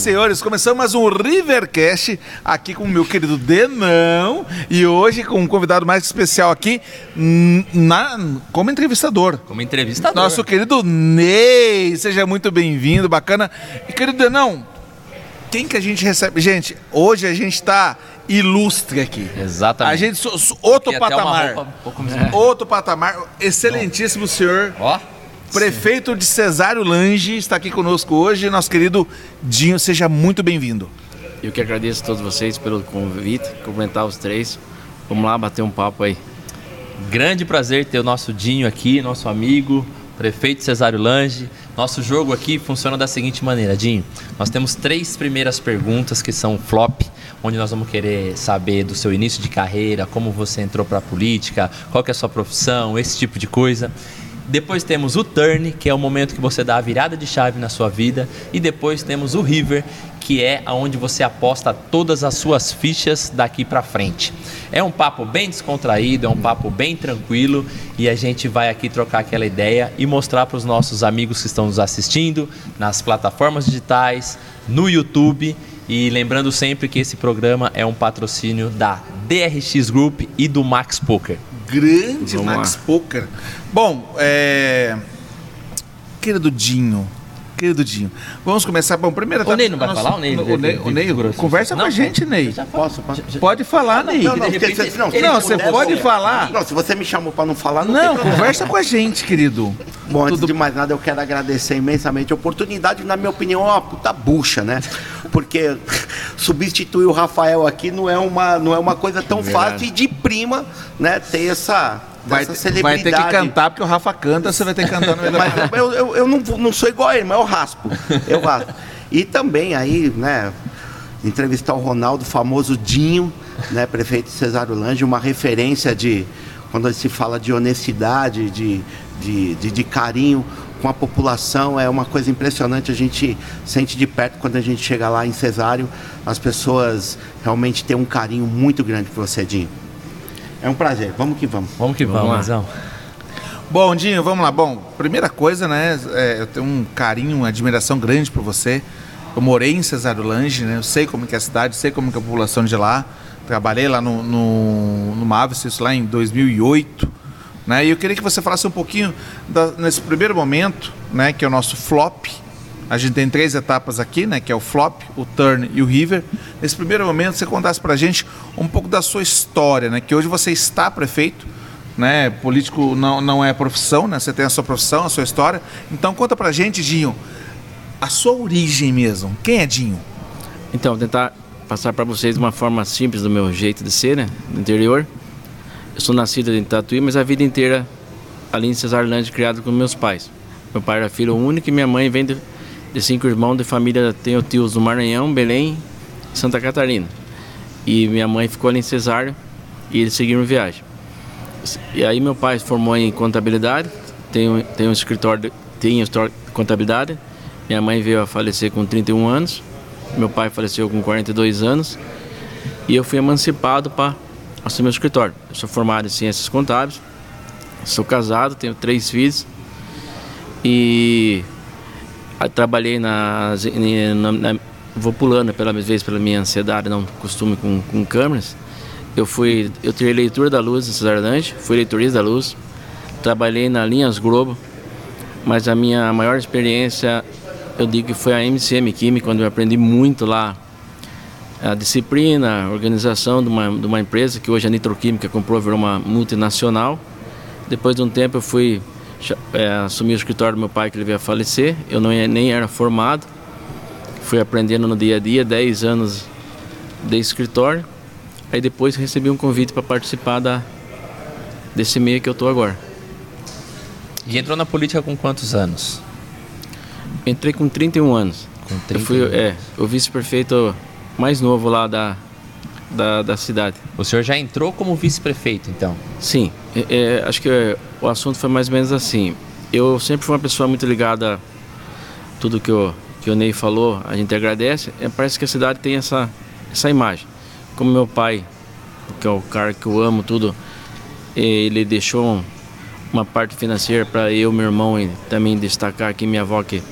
senhores, começamos mais um Rivercast aqui com o meu querido Denão e hoje com um convidado mais especial aqui na, como entrevistador. Como entrevistador. Nosso querido Ney, seja muito bem-vindo, bacana. E querido Denão, quem que a gente recebe? Gente, hoje a gente tá ilustre aqui. Exatamente. A gente, outro patamar. roupa um pouco Outro patamar, excelentíssimo senhor. Ó, Prefeito de Cesário Lange está aqui conosco hoje, nosso querido Dinho, seja muito bem-vindo. Eu que agradeço a todos vocês pelo convite, cumprimentar os três. Vamos lá bater um papo aí. grande prazer ter o nosso Dinho aqui, nosso amigo, prefeito Cesário Lange. Nosso jogo aqui funciona da seguinte maneira, Dinho. Nós temos três primeiras perguntas que são flop, onde nós vamos querer saber do seu início de carreira, como você entrou para a política, qual que é a sua profissão, esse tipo de coisa. Depois temos o turn, que é o momento que você dá a virada de chave na sua vida, e depois temos o river, que é aonde você aposta todas as suas fichas daqui para frente. É um papo bem descontraído, é um papo bem tranquilo e a gente vai aqui trocar aquela ideia e mostrar para os nossos amigos que estão nos assistindo nas plataformas digitais, no YouTube. E lembrando sempre que esse programa é um patrocínio da DRX Group e do Max Poker. Grande Vamos Max lá. Poker. Bom, é. Querido Dinho. Querido Dinho. Vamos começar. Bom, primeiro. O Ney não vai falar? O Ney- o Ney, o Ney conversa com Não, a gente, Ney. Posso? posso? Pode falar, Ney. Não, não, porque repente se- não, Não, você pode você- falar. Não, se você me chamou pra não falar, não, Não, conversa com a gente, querido. Bom, antes Tudo- de mais nada, eu quero agradecer imensamente a oportunidade. Na minha opinião, é uma puta bucha, né? Porque substituir o Rafael aqui não é uma, não é uma coisa tão Verdade. fácil e de prima, né? Ter essa, Vai, vai celebridade. ter que cantar, porque o Rafa canta, você vai ter que cantar no meio da Mas eu, eu, eu não, não sou igual a ele, mas eu raspo. Eu raspo. E também aí, né, entrevistar o Ronaldo, famoso Dinho, né, prefeito Cesário Lange, uma referência de, quando se fala de honestidade, de, de, de, de carinho com a população, é uma coisa impressionante, a gente sente de perto quando a gente chega lá em Cesário, as pessoas realmente têm um carinho muito grande por você, Dinho. É um prazer, vamos que vamos. Vamos que Vamos vamos, lá. Bom, Dinho, vamos lá. Bom, primeira coisa, né? é, eu tenho um carinho, uma admiração grande por você. Eu morei em Cesário Lange, né? Eu sei como que é a cidade, sei como que é a população de lá. Trabalhei lá no, no, no Mavis, isso lá em 2008. Né? E eu queria que você falasse um pouquinho da- nesse primeiro momento, né? Que é o nosso flop. A gente tem três etapas aqui, né? Que é o flop, o turn e o river. Nesse primeiro momento, você contasse pra gente um pouco da sua história, né? Que hoje você está prefeito, né? Político não, não é profissão, né? Você tem a sua profissão, a sua história. Então conta pra gente, Dinho, a sua origem mesmo. Quem é Dinho? Então, tentar passar para vocês de uma forma simples do meu jeito de ser, né? Do interior. Eu sou nascido em Tatuí, mas a vida inteira ali em Cesarlândia, criado com meus pais. Meu pai era filho único e minha mãe vem de, de cinco irmãos de família. Tenho tios do Maranhão, Belém e Santa Catarina. E minha mãe ficou ali em Cesário e eles seguiram viagem. E aí meu pai se formou em contabilidade, tem um, tem um escritório, tem um escritório de contabilidade. Minha mãe veio a falecer com 31 anos, meu pai faleceu com 42 anos e eu fui emancipado para assumir o escritório. Eu sou formado em ciências contábeis, sou casado, tenho três filhos e trabalhei em- na, na- vou pulando pela vez pela minha ansiedade, não costume com, com câmeras. Eu fui, eu tirei leitura da luz em Cesarlândia, fui leitorista da luz, trabalhei na Linhas Globo, mas a minha maior experiência, eu digo que foi a MCM Química, quando eu aprendi muito lá a disciplina, a organização de uma, de uma empresa que hoje a Nitroquímica comprou, virou uma multinacional. Depois de um tempo eu fui eh, assumir o escritório do meu pai que ele veio a falecer. Eu não, nem era formado. Fui aprendendo no dia a dia, 10 anos de escritório. Aí depois recebi um convite para participar da, desse meio que eu estou agora. E entrou na política com quantos anos? Entrei com 31 anos. Com Eu 30 fui é, o vice-prefeito mais novo lá da, da, da cidade. O senhor já entrou como vice-prefeito, então? Sim, é, é, acho que é, o assunto foi mais ou menos assim. Eu sempre fui uma pessoa muito ligada a tudo que o, que o Ney falou, a gente agradece. É, parece que a cidade tem essa, essa imagem. Como meu pai, que é o cara que eu amo tudo, ele deixou um- uma parte financeira para eu, meu irmão, e também destacar aqui minha avó que,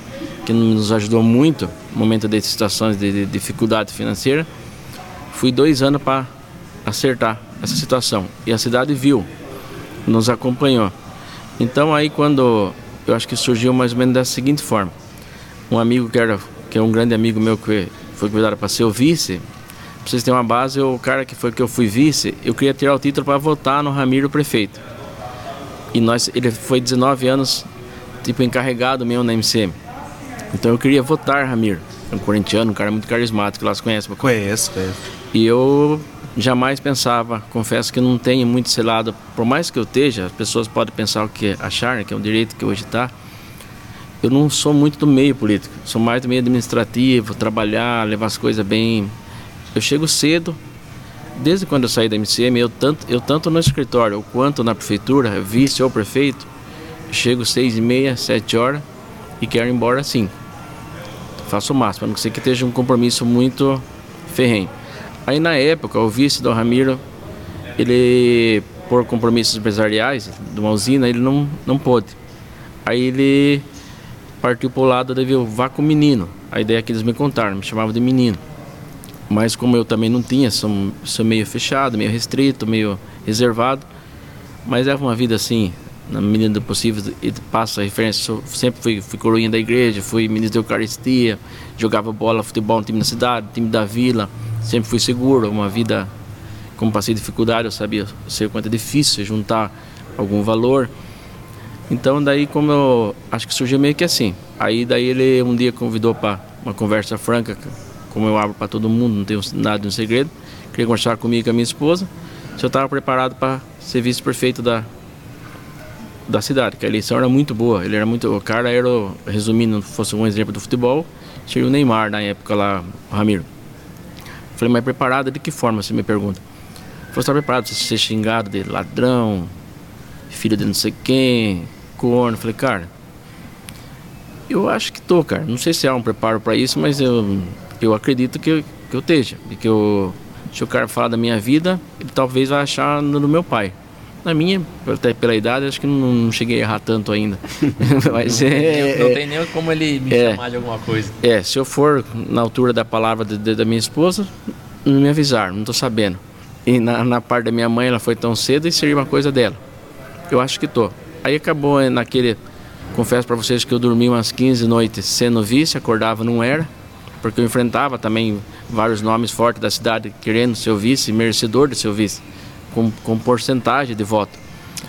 que nos ajudou muito no momento de situações de, de dificuldade financeira. Fui dois anos para acertar essa situação e a cidade viu, nos acompanhou. Então aí quando eu acho que surgiu mais ou menos da seguinte forma, um amigo que era que é um grande amigo meu que foi convidado para ser o vice, para vocês terem uma base, o cara que foi que eu fui vice, eu queria tirar o título para votar no Ramiro prefeito. E nós, ele foi 19 anos tipo encarregado meu na MCM. Então eu queria votar Ramiro. É um corintiano, um cara muito carismático, lá se conhece. Conheço, conheço. E eu jamais pensava, confesso que não tenho muito esse lado, por mais que eu esteja, as pessoas podem pensar o que achar, que é um direito que hoje está. Eu não sou muito do meio político, sou mais do meio administrativo, trabalhar, levar as coisas bem. Eu chego cedo, desde quando eu saí da MCM, eu tanto, eu tanto no escritório quanto na prefeitura, vice ou prefeito, chego seis e meia, sete horas e quero ir embora assim. Faço o máximo, a não ser que esteja um compromisso muito ferrenho. Aí na época, o vice do Ramiro, ele, por compromissos empresariais de uma usina, ele não, não pôde. Aí ele partiu para o lado de vá com o menino. A ideia que eles me contaram, me chamavam de menino. Mas como eu também não tinha, sou, sou meio fechado, meio restrito, meio reservado. Mas é uma vida assim, na medida do possível, e passa a referência. Sempre fui, fui coroinha da igreja, fui ministro da Eucaristia, jogava bola, futebol no time da cidade, time da vila. Sempre fui seguro, uma vida, como passei dificuldade, eu sabia o quanto é difícil juntar algum valor. Então daí como eu acho que surgiu meio que assim. Aí daí ele um dia convidou para uma conversa franca, como eu abro para todo mundo, não tenho nada de um segredo. Queria conversar comigo e com a minha esposa. Se eu estava preparado para ser vice-prefeito da da cidade, que a eleição era muito boa. Ele era muito, o cara era, resumindo, fosse um exemplo do futebol, seria o Neymar na época lá, Ramiro. Falei, mas preparado de que forma, você me pergunta? Você está preparado para ser xingado de ladrão, filho de não sei quem, corno? Falei, cara, eu acho que tô, cara. Não sei se há um preparo para isso, mas eu, eu acredito que, que eu esteja. Que eu, se o cara falar da minha vida, ele talvez vai achar no, no meu pai. Na minha, até pela idade, acho que não, não cheguei a errar tanto ainda. Mas é, não, não tem nem como ele me é, chamar de alguma coisa. É, se eu for na altura da palavra de, de, da minha esposa, não me avisaram, não estou sabendo. E na, na, parte da minha mãe, ela foi tão cedo e seria uma coisa dela. Eu acho que tô. Aí acabou eh, naquele. Confesso para vocês que eu dormi umas 15 noites sendo vice, acordava, não era, porque eu enfrentava também vários nomes fortes da cidade querendo ser vice, merecedor de ser vice com, com porcentagem de voto.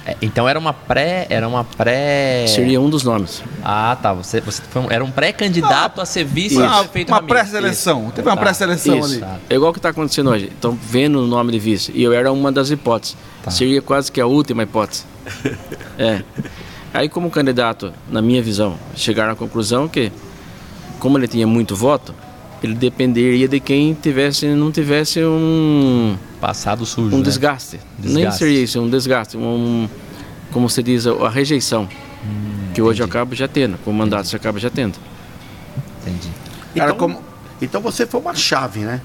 É, então era uma pré, era uma pré. Seria um dos nomes. Ah, tá. Você, você foi um, era um pré-candidato ah, a ser vice-prefeito. Uma pré-seleção. Teve uma tá. pré-seleção ali. Tá. É igual o que está acontecendo hoje. Estão vendo o nome de vice. E eu era uma das hipóteses. Tá. Seria quase que a última hipótese. é. Aí como candidato, na minha visão, chegaram à conclusão que, como ele tinha muito voto, ele dependeria de quem tivesse, não tivesse um passado sujo, um né? desgaste. desgaste. Nem seria isso, um desgaste, um, como se diz, a rejeição hum, que hoje eu acabo já tendo, com o mandato você acaba já tendo. Entendi. Então, como... então você foi uma chave, né?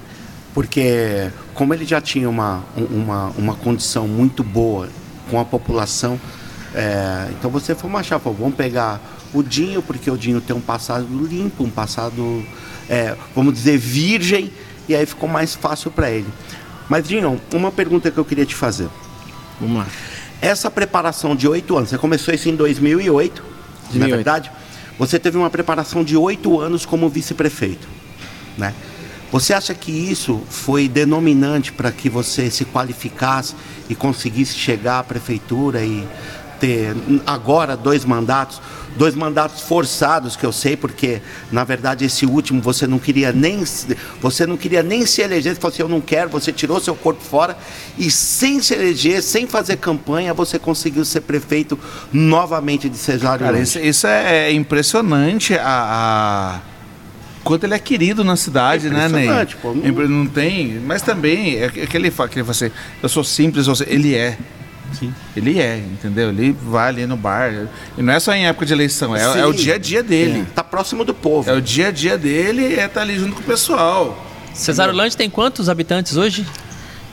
Porque como ele já tinha uma, uma, uma condição muito boa com a população, é, então você foi uma chave. Vamos pegar o Dinho, porque o Dinho tem um passado limpo, um passado é, vamos dizer, virgem, e aí ficou mais fácil para ele. Mas, Dinho, uma pergunta que eu queria te fazer. Vamos lá. Essa preparação de oito anos, você começou isso em 2008, 2008. não é verdade? Você teve uma preparação de oito anos como vice-prefeito, né? Você acha que isso foi denominante para que você se qualificasse e conseguisse chegar à prefeitura e ter agora dois mandatos? dois mandatos forçados que eu sei, porque na verdade esse último você não queria nem você não queria nem se eleger, você falou assim, eu não quero, você tirou seu corpo fora e sem se eleger, sem fazer campanha, você conseguiu ser prefeito novamente de Cesário. Cara, isso, isso, é, é impressionante a, a quanto ele é querido na cidade, é né, Ney? Pô, não... não tem, mas também é aquele que você, eu sou simples, ele é. Sim. Ele é, entendeu? Ele vai ali no bar. E não é só em época de eleição, é, é o dia a dia dele. É. Tá próximo do povo. É o dia a dia dele é estar tá ali junto com o pessoal. Cesário Lante tem quantos habitantes hoje?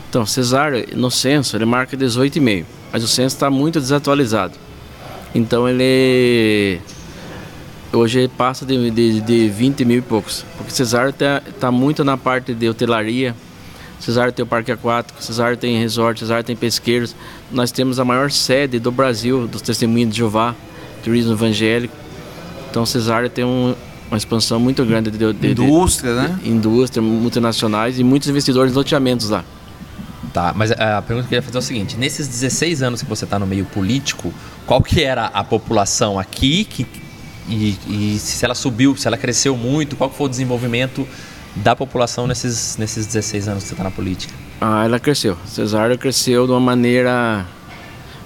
Então, Cesário, no censo, ele marca 18,5. Mas o censo está muito desatualizado. Então, ele. Hoje passa de, de, de 20 mil e poucos. Porque Cesário está tá muito na parte de hotelaria. Cesário tem o parque aquático, Cesário tem resort, Cesário tem pesqueiros. Nós temos a maior sede do Brasil dos Testemunhos de Jeová, turismo evangélico. Então Cesário tem um, uma expansão muito grande de, de indústria, de, né? Indústria, multinacionais e muitos investidores em loteamentos lá. Tá, mas a pergunta que eu queria fazer é o seguinte: nesses 16 anos que você está no meio político, qual que era a população aqui que, e, e, se ela subiu, se ela cresceu muito, qual foi o desenvolvimento da população nesses, nesses 16 anos que você está na política? Ah, ela cresceu. Cesário cresceu de uma maneira.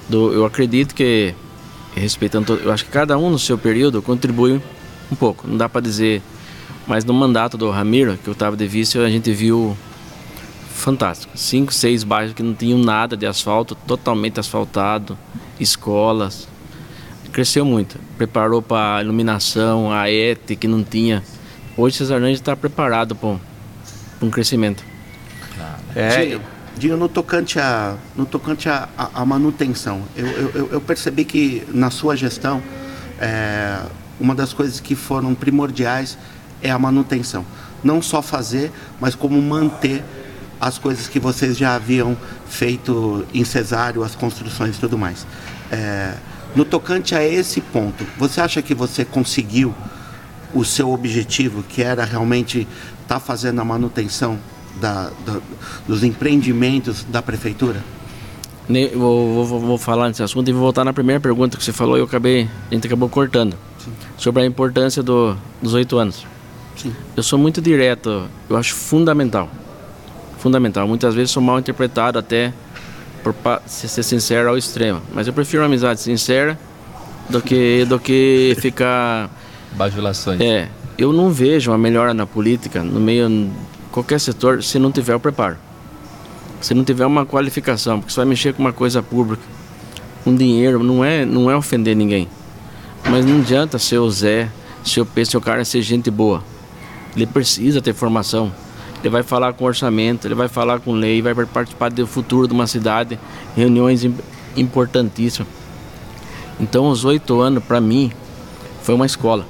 Do, eu acredito que, respeitando. Eu acho que cada um no seu período contribui um pouco. Não dá para dizer. Mas no mandato do Ramiro, que eu estava de vice, a gente viu fantástico. Cinco, seis bairros que não tinham nada de asfalto, totalmente asfaltado, escolas. Cresceu muito. Preparou para iluminação, a ET que não tinha. Hoje Cesarlândia está preparado para um crescimento. É, Dinho, no tocante a, no tocante a manutenção, eu, eu, eu, percebi que na sua gestão, é, uma das coisas que foram primordiais é a manutenção. Não só fazer, mas como manter as coisas que vocês já haviam feito em cesário, as construções e tudo mais. É, no tocante a esse ponto, você acha que você conseguiu o seu objetivo, que era realmente estar tá fazendo a manutenção da, da, dos empreendimentos da prefeitura? Vou, vou, vou, falar nesse assunto e vou voltar na primeira pergunta que você falou e eu acabei, a gente acabou cortando. Sim. Sobre a importância do, dos oito anos. Sim. Eu sou muito direto, eu acho fundamental fundamental. Muitas vezes sou mal interpretado até por ser sincero ao extremo. Mas eu prefiro uma amizade sincera do que, do que ficar... Bajulações. É. Eu não vejo uma melhora na política, no meio... Qualquer setor, se não tiver o preparo. Se não tiver uma qualificação, porque você vai mexer com uma coisa pública, um dinheiro, não é, não é ofender ninguém. Mas não adianta ser o Zé, se o P, se o cara ser gente boa. Ele precisa ter formação ele vai falar com orçamento, ele vai falar com lei, vai participar do futuro de uma cidade, reuniões importantíssimas. Então, os oito anos, para mim, foi uma escola.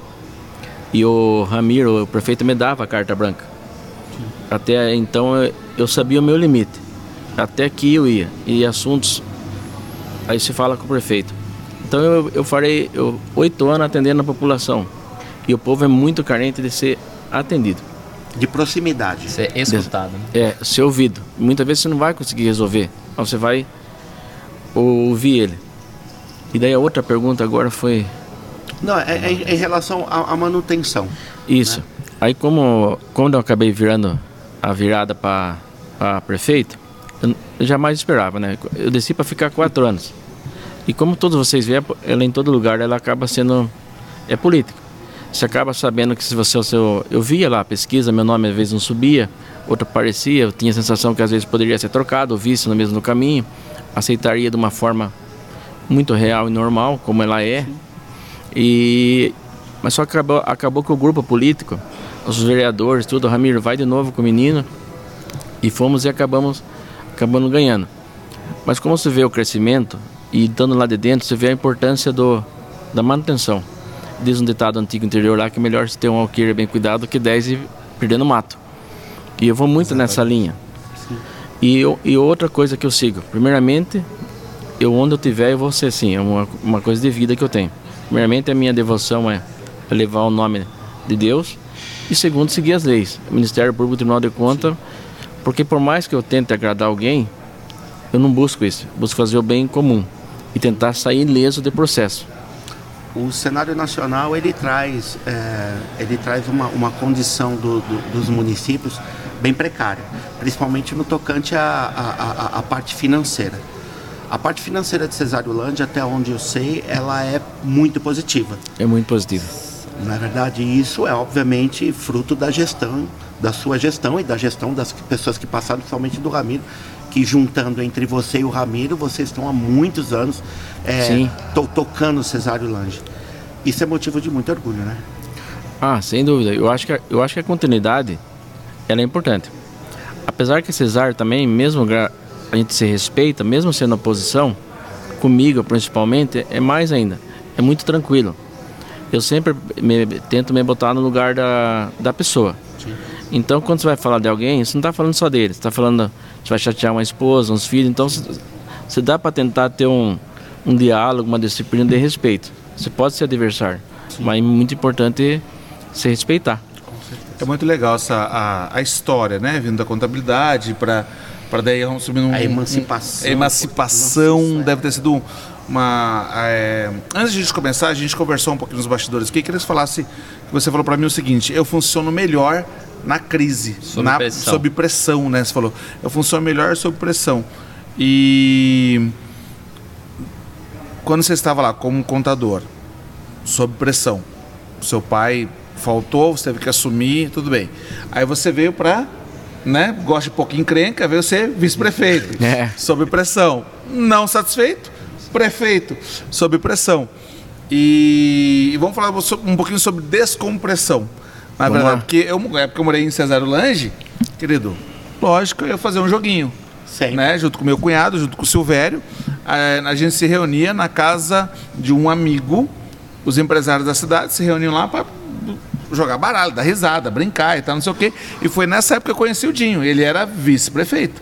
E o Ramiro, o prefeito, me dava a carta branca. Até então, eu sabia o meu limite. Até aqui eu ia. E assuntos, aí se fala com o prefeito. Então, eu, eu farei eu, oito anos atendendo a população. E o povo é muito carente de ser atendido de proximidade. Ser escutado. Né? É, ser ouvido. Muitas vezes você não vai conseguir resolver, mas você vai ouvir ele. E daí a outra pergunta agora foi. Não, é, é em relação à, manutenção. Isso. Né? Aí como quando eu acabei virando a virada para prefeito, eu, jamais esperava, né? Eu desci para ficar quatro anos. E como todos vocês veem, ela em todo lugar ela acaba sendo é política. Você acaba sabendo que se você o seu. Eu via lá a pesquisa, meu nome às vezes não subia, outro aparecia, eu tinha a sensação que às vezes poderia ser trocado, ou visto no mesmo caminho, aceitaria de uma forma muito real e normal, como ela é. E mas só acabou, acabou que o grupo político, os vereadores, tudo, Ramiro, vai de novo com o menino. E fomos e acabamos acabando ganhando. Mas como você vê o crescimento e estando lá de dentro, você vê a importância do, da manutenção. Diz um ditado antigo interior lá que é melhor se ter um alqueire bem cuidado que 10 e perder no mato. E eu vou muito Exatamente. nessa linha. E, eu, e outra coisa que eu sigo, primeiramente, eu onde eu tiver eu vou ser assim, é uma, uma coisa de vida que eu tenho. Primeiramente a minha devoção é levar o nome de Deus e segundo seguir as leis. O Ministério Público Tribunal de Contas, porque por mais que eu tente agradar alguém, eu não busco isso, busco fazer o bem comum e tentar sair ileso de processo o cenário nacional ele traz, é, ele traz uma, uma condição do, do, dos municípios bem precária, principalmente no tocante à, à, à, parte financeira. A parte financeira de Cesariolândia, até onde eu sei, ela é muito positiva. É muito positiva. Na verdade, isso é obviamente fruto da gestão, da sua gestão e da gestão das pessoas que passaram, principalmente do Ramiro, que juntando entre você e o Ramiro, vocês estão há muitos anos é, to tocando Lange. Isso é motivo de muito orgulho, né? Ah, sem dúvida. Eu acho que a, eu acho que a continuidade ela é importante. Apesar que Cesário também, mesmo a gente se respeita, mesmo sendo oposição, comigo principalmente, é mais ainda. É muito tranquilo. eu sempre me, tento me botar no lugar da, da pessoa. Então, quando você vai falar de alguém, você não está falando só dele, você está falando, você vai chatear uma esposa, uns filhos, então você, dá para tentar ter um, um diálogo, uma disciplina de respeito. Você pode ser adversário, Sim. mas é muito importante se respeitar. É muito legal essa, a, a história, né? Vindo da contabilidade para para daí vamos subir um, a emancipação. Um, a emancipação deve ter sido uma. É, antes de a gente começar, a gente conversou um pouquinho nos bastidores aqui. Queria que você falasse. Você falou para mim o seguinte: eu funciono melhor na crise, sob, na, pressão. sob pressão, né? Você falou, eu funciono melhor sob pressão. E quando você estava lá como contador, sob pressão, seu pai faltou, você teve que assumir, tudo bem. Aí você veio para, né, gosta de pouquinho encrenca, veio ser vice-prefeito, é. sob pressão. Não satisfeito, prefeito, sob pressão. E, e vamos falar um pouquinho sobre descompressão. Na vamos verdade, lá. porque eu, é porque eu morei em Cesário Lange, querido, lógico, eu ia fazer um joguinho. Né, junto com meu cunhado, junto com o Silvério. A, a gente se reunia na casa de um amigo. Os empresários da cidade se reuniam lá para jogar baralho, dar risada, brincar e tal, não sei o quê. E foi nessa época que eu conheci o Dinho. Ele era vice-prefeito.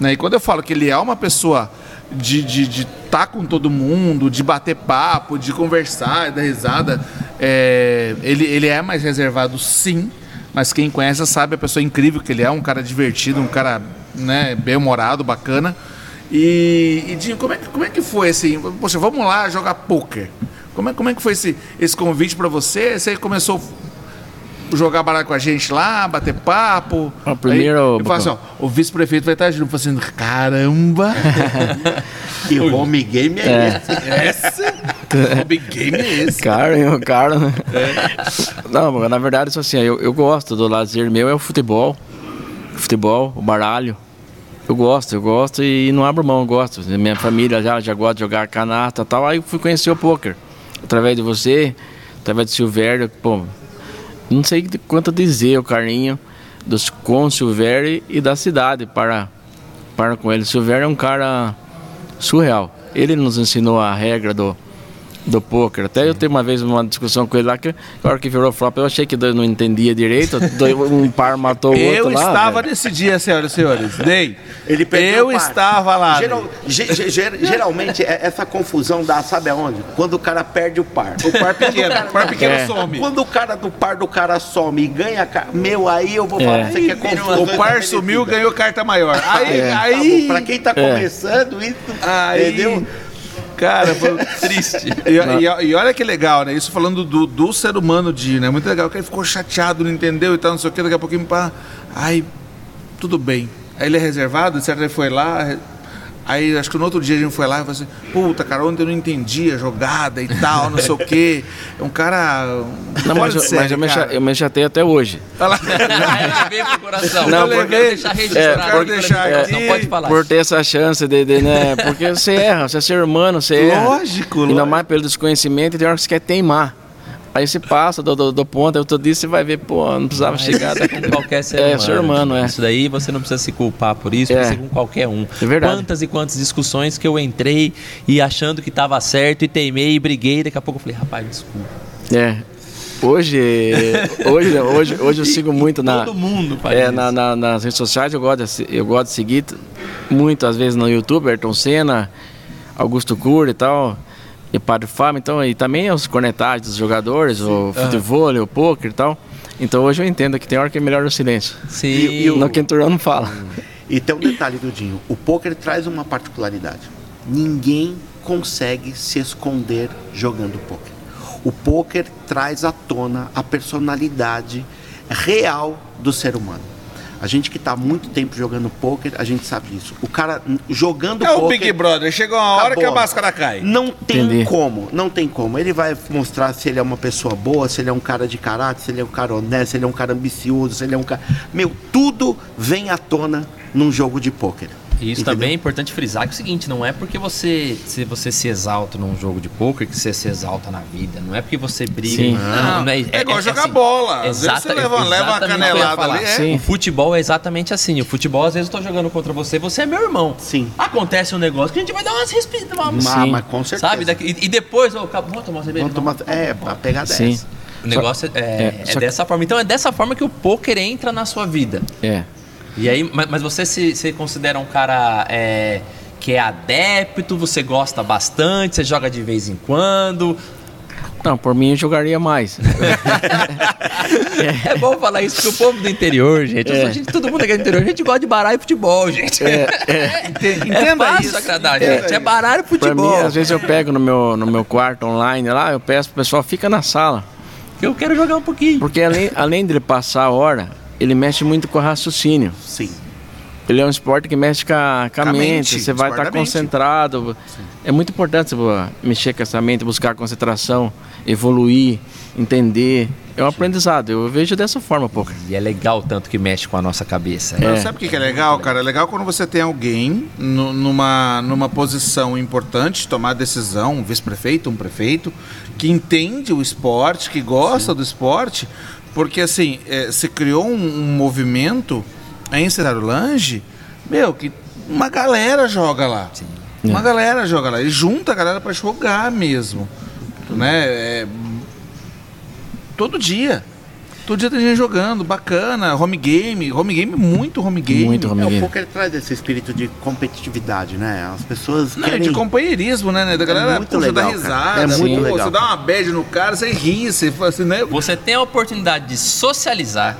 Né? E quando eu falo que ele é uma pessoa de estar de, de tá com todo mundo, de bater papo, de conversar, dar risada, é, ele, ele é mais reservado sim, mas quem conhece sabe a pessoa incrível que ele é, um cara divertido, um cara né, bem-humorado, bacana. E, e Dinho, como é, que, como é que foi assim? Poxa, vamos lá jogar poker. Como é, como é que foi esse, esse convite para você? Você começou jogar baralho com a gente lá, bater papo. O primeiro. Aí, eu assim, ó, o vice-prefeito vai estar junto. assim, caramba! que home game é, é. esse? Esse? home game é esse? Cara, cara. Né? É. Não, na verdade, isso assim, eu, eu gosto do lazer meu, é o futebol. Futebol, o baralho. Eu gosto, eu gosto e não abro mão, eu gosto. Minha família já, já gosta de jogar canasta e tal. Aí fui conhecer o poker através de você, através do Silvério, pô, não sei quanto dizer o carinho dos com Silvério e da cidade para, para com ele. Silvério é um cara surreal. Ele nos ensinou a regra do, do poker. Até eu tive uma vez uma discussão com ele lá que na hora que virou flop, eu achei que não entendia direito. um par matou o eu outro lá. Eu estava nesse dia, senhoras e senhores. Ney, ele eu estava lá. Geral, ger, geralmente é, essa confusão dá, sabe aonde? Quando o cara perde o par. O par pequeno, o par pequeno é. some. Quando o cara do par do cara some e ganha, meu, aí eu vou falar é. você que é confusão. O par sumiu, ganhou carta maior. Aí, é. aí... Pra quem tá é. começando, isso, aí... entendeu? Cara, foi triste. E, e, e, olha que legal, né? Isso falando do, do ser humano de, né? Muito legal, que ele ficou chateado, não entendeu e tal, não sei o que, daqui a pouquinho, pá. Ai, tudo bem. Aí ele é reservado, etc. Ele foi lá, Aí acho que no outro dia a gente foi lá e falou assim, puta, cara, ontem eu não entendi a jogada e tal, não sei o quê. É um cara. Não, mas, série, mas eu, me eu me chatei até hoje. eu levei pro coração. Não, eu porque, deixar registrado. É, porque, deixar é, não pode falar. Por ter essa chance de, de, né? Porque você erra, você é ser humano, você erra. Lógico, Ainda mais pelo desconhecimento, tem hora que você quer teimar. Aí você passa do, do, do ponto, eu tô disso, você vai ver, pô, não precisava Mas chegar daqui. Com qualquer ser é, humano. Ser humano, é. Isso daí você não precisa se culpar por isso, é. com qualquer um. É verdade. Quantas e quantas discussões que eu entrei e achando que tava certo e teimei e briguei, daqui a pouco eu falei, rapaz, desculpa. É. Hoje, hoje, hoje, hoje eu sigo muito na. Mundo é, na, na, nas redes sociais eu gosto, de, eu gosto de seguir muito, às vezes no YouTube, Ayrton Senna, Augusto Cury e tal e Padre Fábio, então, e também os cornetagens dos jogadores, Sim. o futebol, o poker e tal. Então hoje eu entendo que tem hora que é melhor o silêncio. Sim. E, e o... Não quem não fala. E tem um detalhe do Dinho, o poker traz uma particularidade. Ninguém consegue se esconder jogando poker. O poker traz à tona a personalidade real do ser humano. A gente que está muito tempo jogando poker, a gente sabe disso. O cara jogando é poker. É o Big Brother, chegou uma hora acabou. que a máscara cai. Não tem Entendi. como, não tem como. Ele vai mostrar se ele é uma pessoa boa, se ele é um cara de caráter, se ele é um cara honesto, se ele é um cara ambicioso, se ele é um cara. Meu, tudo vem à tona num jogo de poker. E isso Entendeu? também é importante frisar que é o seguinte, não é porque você se você se exalta num jogo de poker que você se exalta na vida. Não é porque você briga. Sim. Não, não é, igual jogar assim, bola. Às vezes exata- você leva, leva uma que canelada ali. É. Sim. O futebol é exatamente assim. O futebol, às vezes, eu tô jogando contra você, você é meu irmão. Sim. Acontece um negócio que a gente vai dar umas respiras. Uma... Sim. Ah, mas com certeza. Sabe? Daqui- e, e depois, acabou, vamos tomar uma cerveja. Vamos tomar- É, a pegada é Sim. essa. O negócio é, é, é só que- dessa forma. Então é dessa forma que o poker entra na sua vida. É. E aí, mas, mas você se, se considera um cara é, que é adepto, você gosta bastante, você joga de vez em quando. Não, por mim eu jogaria mais. É bom falar isso porque o povo do interior, gente, É. gente, todo mundo aqui do interior, a gente gosta de baralho e futebol, gente. É, Entenda fácil isso. agradar, Entenda gente. É baralho e Pra futebol. mim, às vezes eu pego no meu, no meu quarto online lá, eu peço pro pessoal, fica na sala. Eu quero jogar um pouquinho. Porque além, além dele passar a hora, ele mexe muito com o raciocínio. Sim. Ele é um esporte que mexe com a, com a mente, mente, você vai estar mente. concentrado. É muito importante você mexer com essa mente, buscar concentração, evoluir, entender. É um aprendizado, eu vejo dessa forma, pouco. E é legal o tanto que mexe com a nossa cabeça. É. Sabe o que, que é legal, cara? É legal quando você tem alguém nu- numa, numa posição importante, tomar decisão, um vice-prefeito, um prefeito, que entende o esporte, que gosta do esporte, porque assim, é, se criou um, um movimento em Cenário Lange, meu, que uma galera joga lá. Uma galera joga lá. E junta a galera pra jogar mesmo. Né? É, todo dia. Todo dia tem gente jogando, bacana, home game, home game, muito home game. Muito home É, o game. poker traz esse espírito de competitividade, né? As pessoas Não, é querem... de companheirismo, né, né? Da galera, muito puxa, dá legal, cara. risada. É muito pô, legal. Você dá uma bad no cara, você ri, você fala assim, né? Você tem a oportunidade de socializar,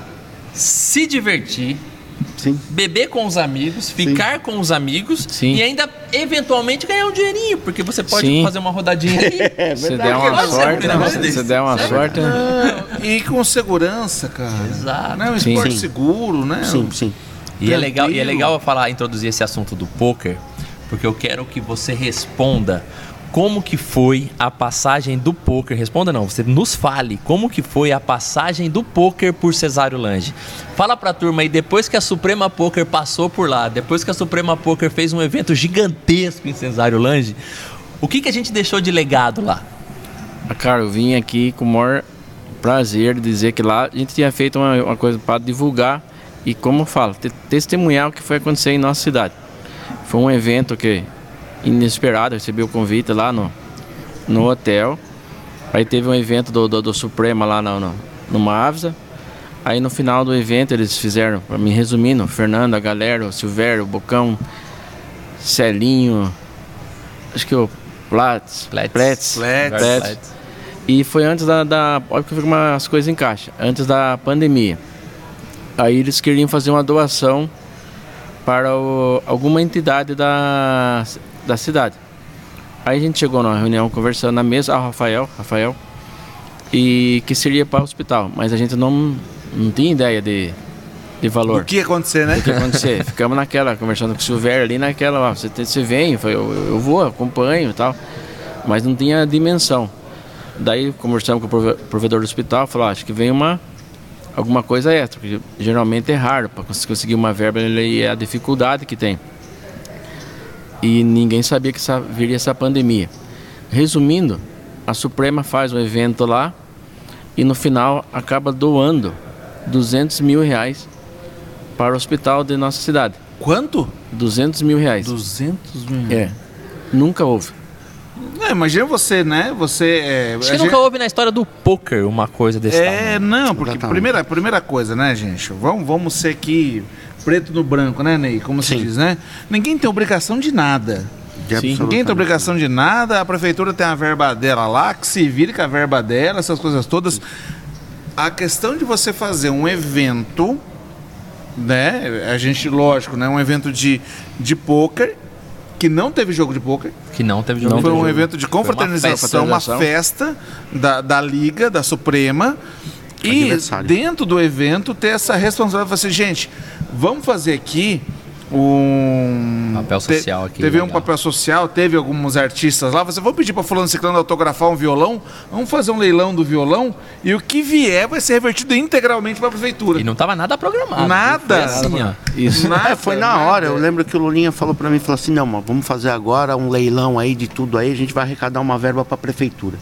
se divertir, Sim. beber com os amigos, ficar com os amigos Sim. e ainda eventualmente ganhar um dinheirinho, porque você pode Sim. fazer uma rodadinha aí. É Se verdade. der uma um sorte, negócio se der uma sorte, E com segurança, cara. Exato. Né? Um Sim. esporte Sim. seguro, né? Sim, sim. E é legal, e é legal eu falar, introduzir esse assunto do poker, porque eu quero que você responda como que foi a passagem do poker. Responda não, você nos fale como que foi a passagem do poker por Cesário Lange. Fala pra turma aí, depois que a Suprema Poker passou por lá, depois que a Suprema Poker fez um evento gigantesco em Cesário Lange, o que que a gente deixou de legado lá? Cara, eu vim aqui com o maior prazer de dizer que lá a gente tinha feito uma, uma coisa para divulgar e, como eu falo, te- testemunhar o que foi acontecer em nossa cidade. Foi um evento que inesperado, recebi o convite lá no, no hotel. Aí teve um evento do, do, do Suprema lá no, no, Mavisa. Aí no final do evento eles fizeram, para mim resumindo, Fernando, a galera, o Silvério, o Bocão, Celinho, acho que o Platts, Platts. Platts, Platts. Platts. E foi antes da. da olha que fica umas coisas em caixa. Antes da pandemia. Aí eles queriam fazer uma doação para o- alguma entidade da, da cidade. Aí a gente chegou numa reunião conversando na mesa, ah, Rafael, Rafael, e que seria para o hospital. Mas a gente não, não tinha ideia de, de valor O que ia acontecer, né? o que ia acontecer? Ficamos naquela, conversando com o Silvério ali naquela, ó, você, tem- você vem, eu, falei, eu, eu vou, acompanho e tal. Mas não tinha dimensão. Daí conversamos com o prove- provedor do hospital, falou, "Ah, acho que vem uma alguma coisa extra, porque geralmente é raro para conseguir uma verba, ele é a dificuldade que tem. E ninguém sabia que viria essa pandemia. Resumindo, a Suprema faz um evento lá e no final acaba doando 200 mil reais para o hospital de nossa cidade. Quanto? 200 mil reais. 200 mil. É. Nunca houve. Não, imagina você, né? Você. É, Acho que gente- nunca houve na história do poker uma coisa desse É, tamanho. não, porque primeira, primeira coisa, né, gente? Vamos, vamos ser aqui preto no branco, né, Ney? Como se Sim. diz, né? Ninguém tem obrigação de nada. De Ninguém tem obrigação de nada, a prefeitura tem a verba dela lá, que se vire com a verba dela, essas coisas todas. A questão de você fazer um evento, né? A gente, lógico, né? Um evento de, de pôquer, que não teve jogo de pôquer. Que não teve jogo Não Foi um jogo. evento de confraternização, uma uma festa. festa da, da Liga, da Suprema. E dentro do evento ter essa responsabilidade de assim, gente, vamos fazer aqui um Papel social aqui, Teve um legal. papel social, teve alguns artistas lá. Você vou pedir para fulano ciclano autografar um violão. Vamos fazer um leilão do violão e o que vier vai ser revertido integralmente para a prefeitura. E não tava nada programado. Nada. Foi assim, ó. Isso. Nada, É, foi na nada. hora. Eu lembro que o Lulinha falou pra mim, falou assim, não, mano, vamos fazer agora um leilão aí de tudo aí, a gente vai arrecadar uma verba pra prefeitura.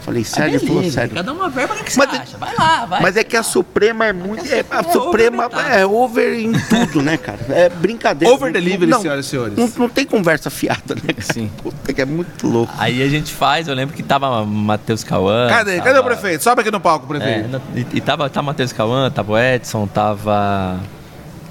Falei, sério? Ele falou, sério. Cada uma verba que, que Mas você é- acha? Vai lá, vai. Mas é que a Suprema é muito. é- a é Suprema é over em tudo, né, cara? É brincadeira. Over delivery, Não- senhoras e senhores. Não, não tem conversa fiada, né? cara? Sim. Puta que é muito louco. Aí a gente faz, eu lembro que tava Matheus Cauã. Cadê? tava- Cadê o prefeito? Sobe aqui no palco, É, prefeito. na- e, e tava, tava Matheus Cauã, tava o Edson, tava.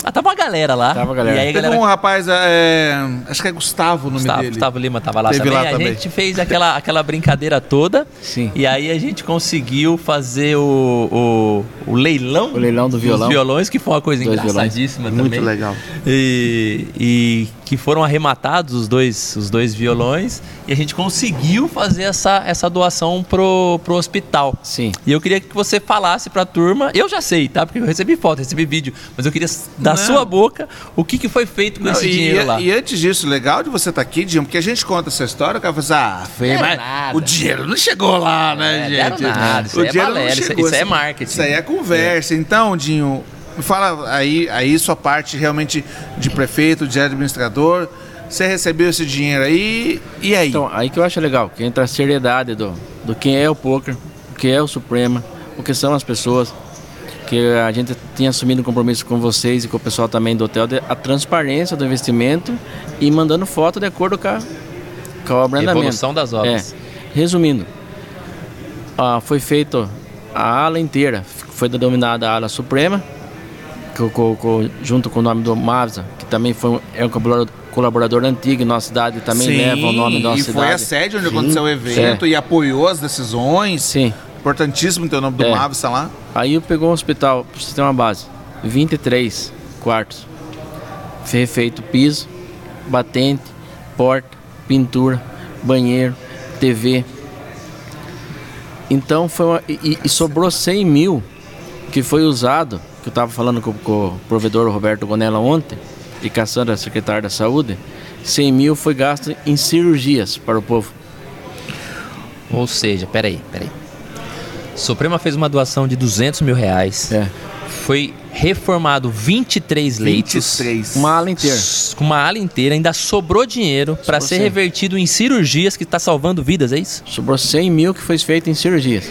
Ah, tava uma galera lá. Tava a galera. E aí a Teve galera. um rapaz, é, acho que é Gustavo o nome Gustavo, dele. Gustavo Lima tava lá Teve também. lá a também. gente fez aquela, aquela brincadeira toda. Sim. E aí a gente conseguiu fazer o, o, o leilão. O leilão do dos violão. violões, que foi uma coisa Dois violões. engraçadíssima Muito também. legal. E, e que foram arrematados os dois, os dois violões. E a gente conseguiu fazer essa, essa doação pro, pro hospital. Sim. E eu queria que você falasse pra turma, eu já sei, tá? Porque eu recebi foto, recebi vídeo, mas eu queria da Não. sua boca o que, que foi feito com Não, esse e, dinheiro lá. e antes disso, legal de você estar aqui, Dinho, porque a gente conta essa história, o cara fala assim, ah, feio, é mas nada. o dinheiro não chegou lá, né, É, gente? nada, isso o é dinheiro não balela, isso- chegou. isso é marketing. Isso aí é conversa. Então, Dinho, me fala aí, aí sua parte realmente de prefeito, de administrador, você recebeu esse dinheiro aí, e aí? Então, aí que eu acho legal, que entra a seriedade do, do quem é o poker, o que é o Suprema, o que são as pessoas, que a gente tinha assumido um compromisso com vocês e com o pessoal também do hotel, de, a transparência do investimento e mandando foto de acordo com a, com o abrandamento. Evolução das obras. É. Resumindo, ah, foi feito a ala inteira, foi denominada a ala Suprema, que, co- co- junto com o nome do Mavsa, que também foi um, é um colaborador, colaborador antigo em nossa cidade, também Sim, leva o nome da nossa e cidade. foi a sede onde aconteceu o evento É. e apoiou as decisões. Sim. Importantíssimo ter o nome do É. Mavsa lá. Aí eu pegou um hospital pro sistema base, 23 quartos. Foi feito piso, batente, porta, pintura, banheiro, TV. Então foi uma, e, e sobrou 100 mil que foi usado, que eu estava falando com, com o provedor Roberto Gonella ontem, e Cassandra, secretária da saúde, 100 mil foi gasto em cirurgias para o povo. Ou seja, peraí, peraí. Suprema fez uma doação de 200 mil reais. É. Foi reformado 23 leitos. 23. Uma ala inteira. Com uma ala inteira, ainda sobrou dinheiro para ser revertido em cirurgias que está salvando vidas, é isso? Sobrou 100 mil que foi feito em cirurgias.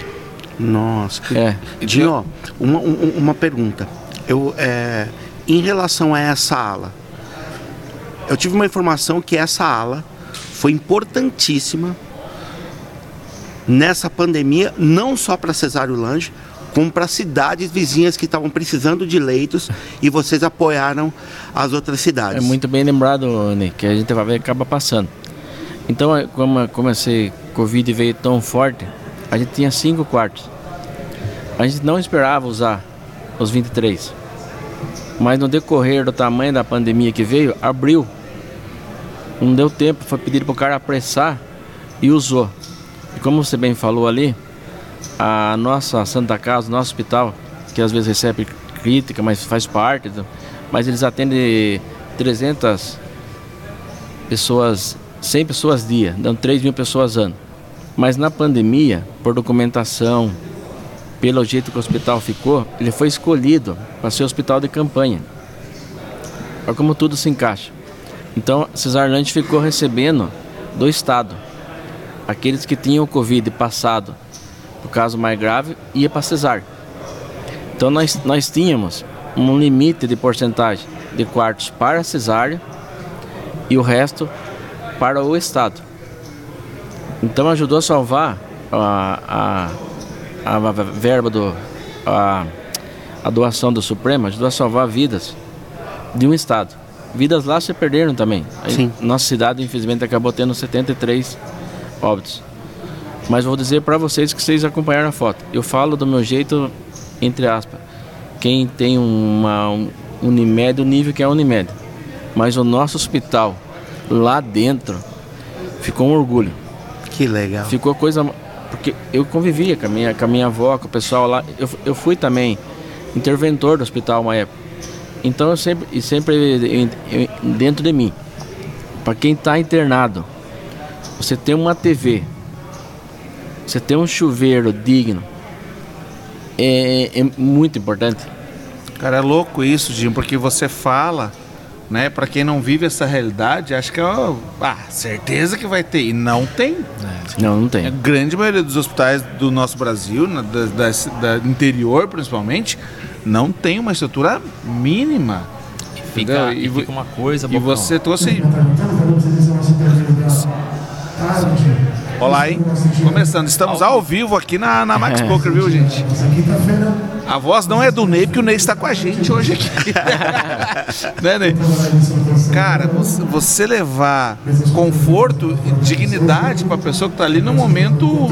Nossa, que... É. Dinho, uma, um- uma pergunta. Eu, é, em relação a essa ala, eu tive uma informação que essa ala foi importantíssima nessa pandemia, não só para Cesário Lange, como para cidades vizinhas que estavam precisando de leitos e vocês apoiaram as outras cidades. É muito bem lembrado, Ney, que a gente vai ver acaba passando. Então, é, como, como esse Covid veio tão forte, a gente tinha cinco quartos. A gente não esperava usar os 23. Mas no decorrer do tamanho da pandemia que veio, abriu. Não deu tempo, foi pedido para o cara apressar e usou. E como você bem falou ali, a nossa Santa Casa, o nosso hospital, que às vezes recebe crítica, mas faz parte, mas eles atendem 300 pessoas, 100 pessoas dia, dando 3 mil pessoas ano. Mas na pandemia, por documentação, pelo jeito que o hospital ficou, ele foi escolhido para ser hospital de campanha. Olha como tudo se encaixa. Então, Cesar Lange ficou recebendo do Estado. Aqueles que tinham o Covid passado, o caso mais grave, ia para Cesar. Então, nós, nós tínhamos um limite de porcentagem de quartos para a cesárea e o resto para o Estado. Então ajudou a salvar a, a, a verba do. A, a doação do Supremo, ajudou a salvar vidas de um Estado. Vidas lá se perderam também. Sim. Nossa cidade, infelizmente, acabou tendo 73 óbitos. Mas vou dizer para vocês que vocês acompanharam a foto. Eu falo do meu jeito, entre aspas. Quem tem uma um Unimed, o nível que é a Unimed. Mas o nosso hospital, lá dentro, ficou um orgulho. Que legal. Ficou coisa. Porque eu convivia com a minha, com a minha avó, com o pessoal lá. Eu, eu fui também interventor do hospital uma época. Então eu sempre, e sempre dentro de mim, para quem está internado, você tem uma TV, você tem um chuveiro digno, é, é muito importante. Cara, é louco isso, Jim, porque você fala, né? Para quem não vive essa realidade, acho que é uma, ah, certeza que vai ter. E não tem. É, não, não tem. A grande maioria dos hospitais do nosso Brasil, na, da, da, da interior principalmente, não tem uma estrutura mínima. Fica, e, e fica uma coisa. E você trouxe. Olá, hein? Começando. Estamos ao vivo aqui na, na Max Poker, viu, gente? A voz não é do Ney, porque o Ney está com a gente hoje aqui. né, Ney? Cara, você levar conforto e dignidade para a pessoa que está ali num momento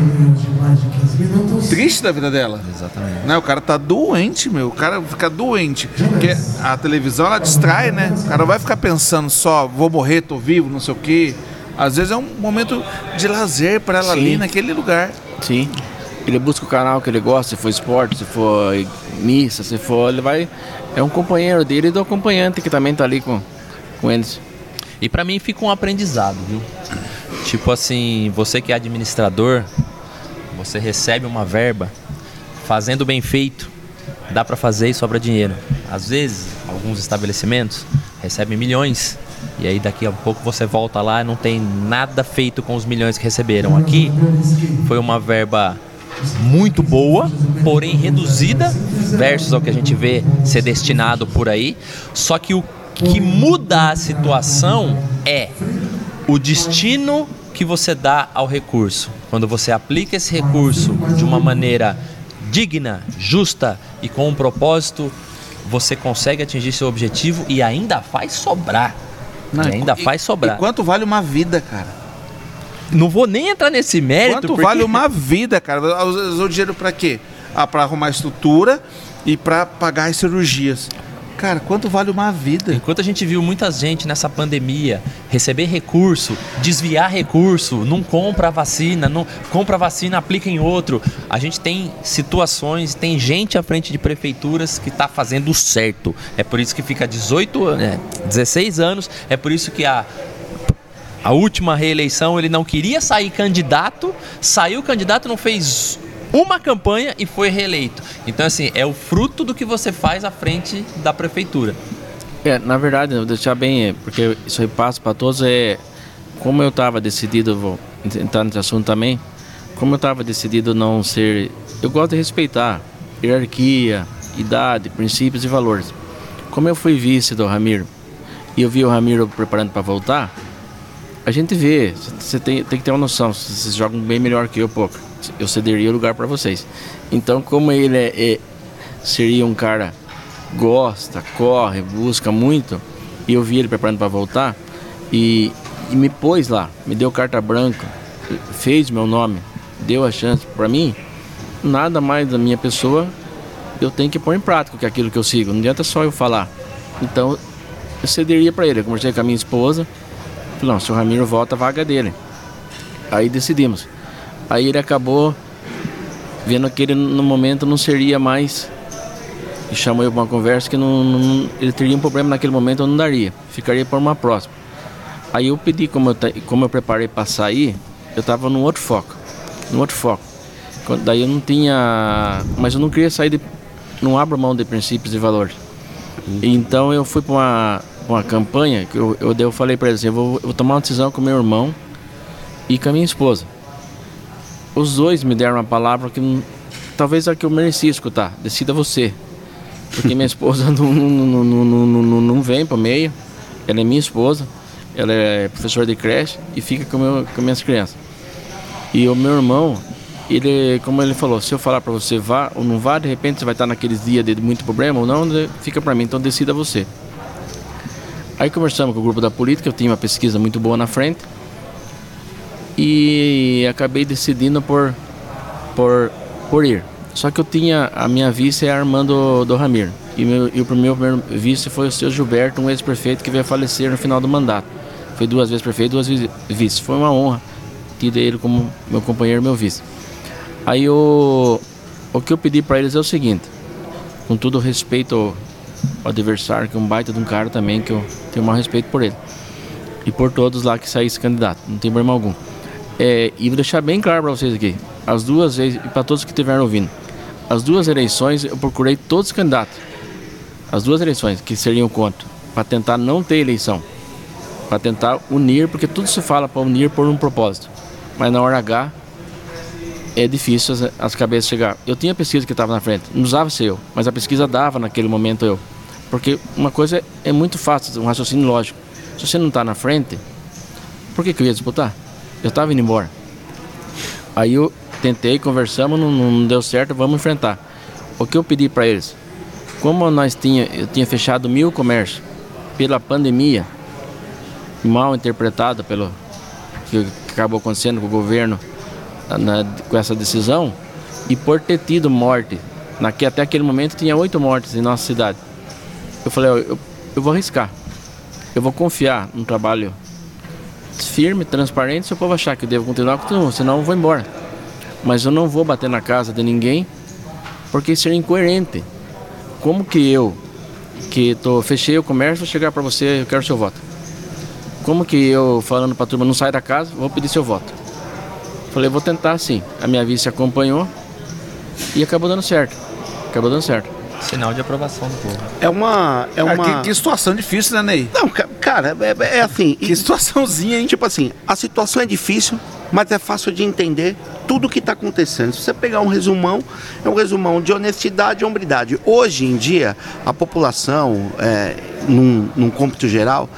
triste da vida dela. Exatamente. Né? O cara tá doente, meu. O cara fica doente. Porque a televisão, ela distrai, né? O cara vai ficar pensando só, vou morrer, tô vivo, não sei o quê. Às vezes é um momento de lazer para ela Sim. ali naquele lugar. Sim. Ele busca o canal que ele gosta, se for esporte, se for missa, se for. Ele vai. É um companheiro dele e do acompanhante que também tá ali com, com eles. E para mim fica um aprendizado, viu? Tipo assim, você que é administrador, você recebe uma verba, fazendo bem feito, dá para fazer e sobra dinheiro. Às vezes, alguns estabelecimentos recebem milhões e aí daqui a pouco você volta lá e não tem nada feito com os milhões que receberam. Aqui foi uma verba muito boa, porém reduzida versus ao que a gente vê ser destinado por aí. Só que o que muda a situação é o destino que você dá ao recurso. Quando você aplica esse recurso de uma maneira digna, justa e com um propósito, você consegue atingir seu objetivo e ainda faz sobrar. Não, e ainda e, faz sobrar. E quanto vale uma vida, cara? Não vou nem entrar nesse mérito. Quanto porque... vale uma vida, cara? Usou dinheiro para quê? Ah, para arrumar estrutura e para pagar as cirurgias. Cara, quanto vale uma vida? Enquanto a gente viu muita gente nessa pandemia receber recurso, desviar recurso, não compra a vacina, não compra a vacina, aplica em outro. A gente tem situações, tem gente à frente de prefeituras que está fazendo certo. É por isso que fica 18, é, 16 anos, é por isso que a a última reeleição ele não queria sair candidato, saiu candidato, não fez uma campanha e foi reeleito. Então, assim, é o fruto do que você faz à frente da prefeitura. É, na verdade, vou deixar bem, é, porque isso aí passa para todos, é como eu estava decidido, vou entrar nesse assunto também, como eu estava decidido não ser. Eu gosto de respeitar hierarquia, idade, princípios e valores. Como eu fui vice do Ramiro e eu vi o Ramiro preparando para voltar, a gente vê, você tem, tem que ter uma noção, vocês jogam bem melhor que eu, pouco eu cederia o lugar para vocês. Então, como ele é, é, seria um cara gosta, corre, busca muito, e eu vi ele preparando para voltar e, e, me pôs lá, me deu carta branca, fez meu nome, deu a chance para mim. Nada mais da minha pessoa eu tenho que pôr em prática que é aquilo que eu sigo. Não adianta só eu falar. Então, eu cederia para ele. Eu conversei com a minha esposa. Falei, não, se o Ramiro volta, a vaga dele. Aí decidimos. Aí ele acabou vendo que ele no momento não seria mais e chamou eu para uma conversa que não, não, ele teria um problema naquele momento eu não daria, ficaria para uma próxima. Aí eu pedi, como eu, como eu preparei para sair, eu estava num outro foco, num outro foco. Daí eu não tinha, mas eu não queria sair de, não abro mão de princípios e valores. Uhum. Então eu fui para uma, uma campanha que eu, eu, eu falei para ele assim, eu vou, eu vou tomar uma decisão com meu irmão e com a minha esposa os dois me deram uma palavra que talvez a que eu merecia escutar. Decida você. Porque minha esposa não, não, não, não, vem para o meio. Ela é minha esposa. Ela é professora de creche e fica com, meu, com minhas crianças. E o meu irmão, ele, como ele falou, se eu falar para você vá ou não vá, de repente você vai estar naqueles dias de muito problema ou não, fica para mim. Então decida você. Aí conversamos com o grupo da política, eu tinha uma pesquisa muito boa na frente e acabei decidindo por, por, por ir. Só que eu tinha a minha vice é Armando do Ramiro e, meu, e o meu primeiro vice foi o seu Gilberto, um ex-prefeito que veio a falecer no final do mandato. Foi duas vezes prefeito, duas vezes vice. Foi uma honra ter ele como meu companheiro, meu vice. Aí o, o que eu pedi para eles é o seguinte, com todo respeito o adversário, que é um baita de um cara também, que eu tenho o maior respeito por ele. E por todos lá que saísse candidato, não tem problema algum. É, e vou deixar bem claro para vocês aqui, as duas vezes, e para todos que estiveram ouvindo, as duas eleições eu procurei todos os candidatos, as duas eleições que seriam contra, para tentar não ter eleição, para tentar unir, porque tudo se fala para unir por um propósito, mas na hora H é difícil as, as cabeças chegar. Eu tinha pesquisa que estava na frente, não usava ser eu, mas a pesquisa dava naquele momento eu. Porque uma coisa é muito fácil, um raciocínio lógico. Se você não está na frente, por que, que eu ia disputar? Eu estava indo embora. Aí eu tentei, conversamos, não, não, deu certo, vamos enfrentar. O que eu pedi para eles? Como nós tinha, eu tinha fechado mil comércios pela pandemia, mal interpretada pelo que acabou acontecendo com o governo na, com essa decisão e por ter tido morte, naque, até aquele momento tinha oito mortes em nossa cidade. Eu falei, eu, eu vou arriscar, eu vou confiar no trabalho firme, transparente, se o povo achar que eu devo continuar, continuo, senão eu vou embora. Mas eu não vou bater na casa de ninguém, porque seria incoerente. Como que eu, que tô, fechei o comércio, vou chegar para você, eu quero seu voto? Como que eu, falando para a turma, não sai da casa, vou pedir seu voto? Falei, vou tentar sim. A minha vice acompanhou e acabou dando certo. Acabou dando certo. Sinal de aprovação do povo. É uma. É uma... que, que, situação difícil, né, Ney? Não, cara, é, é assim. Que situaçãozinha, hein? Tipo assim, a situação é difícil, mas é fácil de entender tudo o que está acontecendo. Se você pegar um resumão, é um resumão de honestidade e hombridade. Hoje em dia, a população, é, num, num cômputo geral,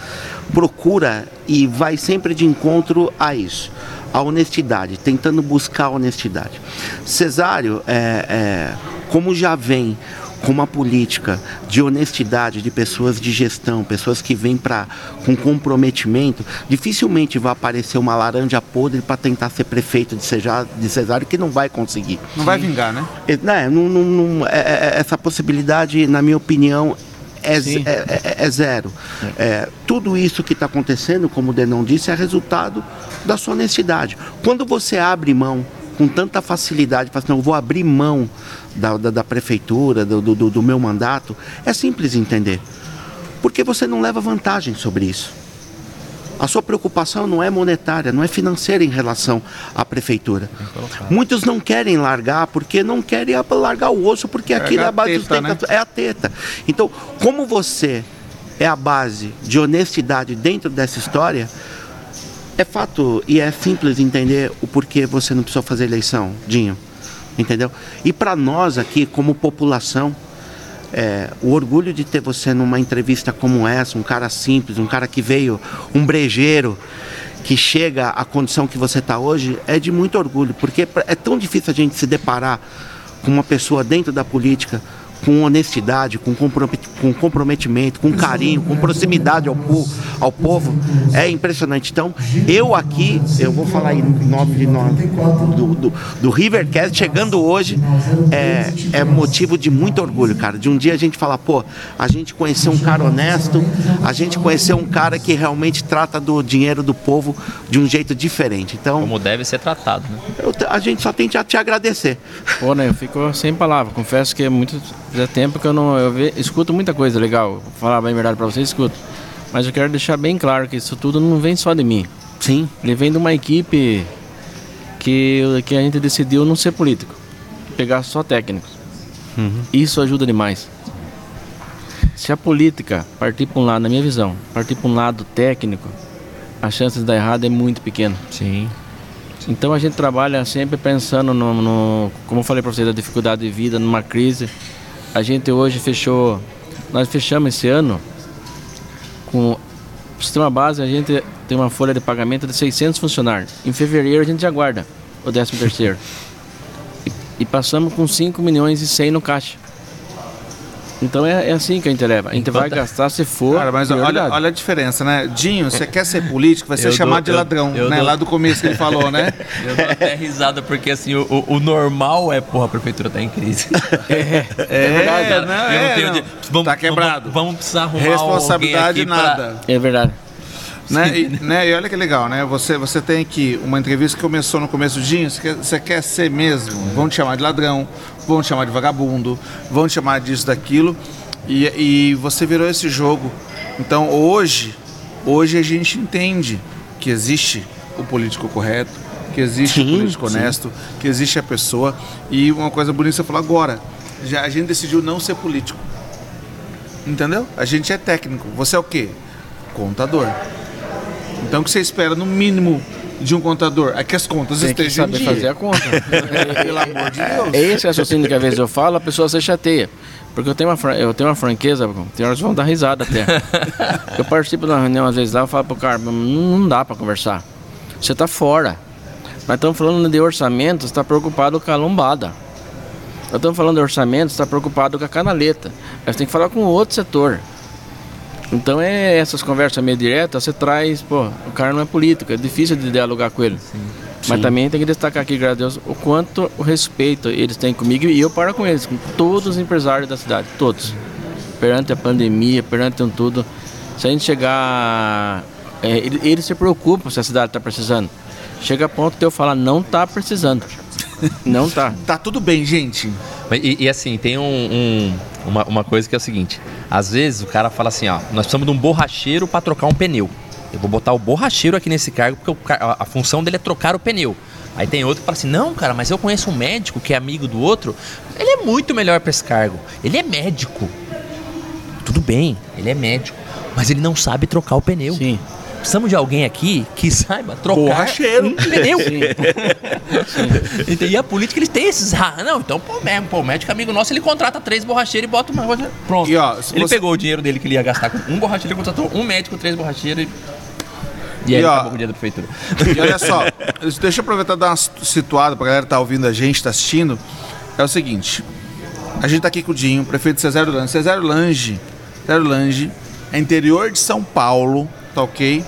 procura e vai sempre de encontro a isso a honestidade, tentando buscar a honestidade. Cesário, é, é, como já vem com uma política de honestidade de pessoas de gestão, pessoas que vêm para com comprometimento, dificilmente vai aparecer uma laranja podre para tentar ser prefeito de, Cesário, de Cesário que não vai conseguir. Não vai vingar, né? É, não, não, não, é, é essa possibilidade, na minha opinião, é, é, é, é, zero. É, tudo isso que está acontecendo, como o Denão disse, é resultado da sua honestidade. Quando você abre mão com tanta facilidade, fala assim, não, eu vou abrir mão da, da, da prefeitura, do, do, do meu mandato, é simples entender. Porque você não leva vantagem sobre isso. A sua preocupação não é monetária, não é financeira em relação à prefeitura. Muitos não querem largar porque não querem largar o osso, porque é aquilo é a base teta, né? é a teta. Então, como você é a base de honestidade dentro dessa história, é fato e é simples entender o porquê você não precisou fazer eleição, Dinho. Entendeu? E para nós aqui, como população, é, o orgulho de ter você numa entrevista como essa, um cara simples, um cara que veio, um brejeiro, que chega à condição que você está hoje, é de muito orgulho, porque é tão difícil a gente se deparar com uma pessoa dentro da política com honestidade, com comprometimento, com carinho, com proximidade ao, ao povo, é impressionante. Então, eu aqui, eu vou falar em nome de nós, do, do, do Rivercast, chegando hoje, é, é motivo de muito orgulho, cara. De um dia a gente falar, pô, a gente conheceu um cara honesto, a gente conheceu um cara que realmente trata do dinheiro do povo de um jeito diferente. Então, Como deve ser tratado, né? Eu, a gente só tem que te agradecer. Pô, né, eu fico sem palavras. Confesso que é muito Faz tempo que eu não eu ve, escuto muita coisa legal. Vou falar bem verdade para vocês, escuto. Mas eu quero deixar bem claro que isso tudo não vem só de mim. Sim. Ele vem de uma equipe que, que a gente decidiu não ser político, pegar só técnicos. Uhum. Isso ajuda demais. Se a política partir para um lado, na minha visão, partir para um lado técnico, a chance de dar errado é muito pequena. Sim. Então a gente trabalha sempre pensando no, no como eu falei para vocês, da dificuldade de vida, numa crise. A gente hoje fechou, nós fechamos esse ano com o sistema base, a gente tem uma folha de pagamento de 600 funcionários. Em fevereiro a gente já guarda o 13 terceiro. E, e passamos com 5 milhões e 100 no caixa. Então é, é, assim que a gente leva. A gente vai gastar se for. Cara, mas olha, olha a diferença, né? Dinho, você quer ser político, vai ser eu chamado dou, de ladrão, eu, eu né? Dou... Lá do começo que ele falou, né? Eu dou até risada, porque assim, o, o, normal é, porra, a prefeitura tá em crise. É, é, é verdade. Não, é, não. De, vamos, tá quebrado. Vamos, vamos precisar arrumar Responsabilidade nada. Pra... É verdade. Né? E, né? e olha que legal, né? Você, você tem que. Uma entrevista que começou no começo, Dinho, você quer, você quer ser mesmo. Vão te chamar de ladrão, vão te chamar de vagabundo, vão te chamar disso, daquilo. E, e você virou esse jogo. Então hoje, hoje a gente entende que existe o político correto, que existe Sim, o político sim. honesto, que existe a pessoa. E uma coisa bonita que você falou agora, já a gente decidiu não ser político. Entendeu? A gente é técnico. Você é o quê? Contador. Então o que você espera no mínimo de um contador? É que as contas Tem que estejam em saber fazer a conta. Pelo amor de Deus. É esse raciocínio que às vezes eu falo, a pessoa se chateia. Porque eu tenho uma, eu tenho uma franqueza, tem horas que vão dar risada até. eu participo de uma reunião às vezes lá, eu falo pro cara, não, dá pra conversar. Você tá fora. Nós estamos falando de orçamento, você está preocupado com a lombada. Nós estamos falando de orçamento, você está preocupado com a canaleta. Mas tem que falar com outro setor. Então é essas conversas meio diretas, você traz, pô, o cara não é político, é difícil de dialogar com ele. Mas também tem que destacar aqui, graças a Deus, o quanto o respeito eles têm comigo e eu para com eles, com todos os empresários da cidade, todos. Perante a pandemia, perante um tudo. Se a gente chegar. é, ele- eles se preocupam se a cidade está precisando. Chega a ponto de eu falar, não está precisando. Não tá. Tá tudo bem, gente. E, e assim, tem um, um- uma, uma coisa que é o seguinte: às vezes o cara fala assim, ó, nós precisamos de um borracheiro para trocar um pneu. Eu vou botar o borracheiro aqui nesse cargo porque a, a função dele é trocar o pneu. Aí tem outro que fala assim: não, cara, mas eu conheço um médico que é amigo do outro, ele é muito melhor para esse cargo. Ele é médico. Tudo bem, ele é médico, mas ele não sabe trocar o pneu. Sim. Precisamos de alguém aqui que saiba trocar Borracheiro. um pneu. Entendi. E a política, eles têm esses. Ah, não, então, pô, mesmo, pô, o médico amigo nosso, ele contrata três borracheiros e bota uma. Pronto. E, ó, ele você- pegou o dinheiro dele que ele ia gastar com um borracheiro, ele contratou um médico, três borracheiros e. E aí E, ele ó, acabou com o dinheiro da prefeitura. E olha só, deixa eu aproveitar e dar uma situada pra galera que tá ouvindo a gente, tá assistindo. É o seguinte. A gente tá aqui com o Dinho, prefeito Cesário Lange. Cesário Lange, Cesário Lange, é interior de São Paulo, tá ok?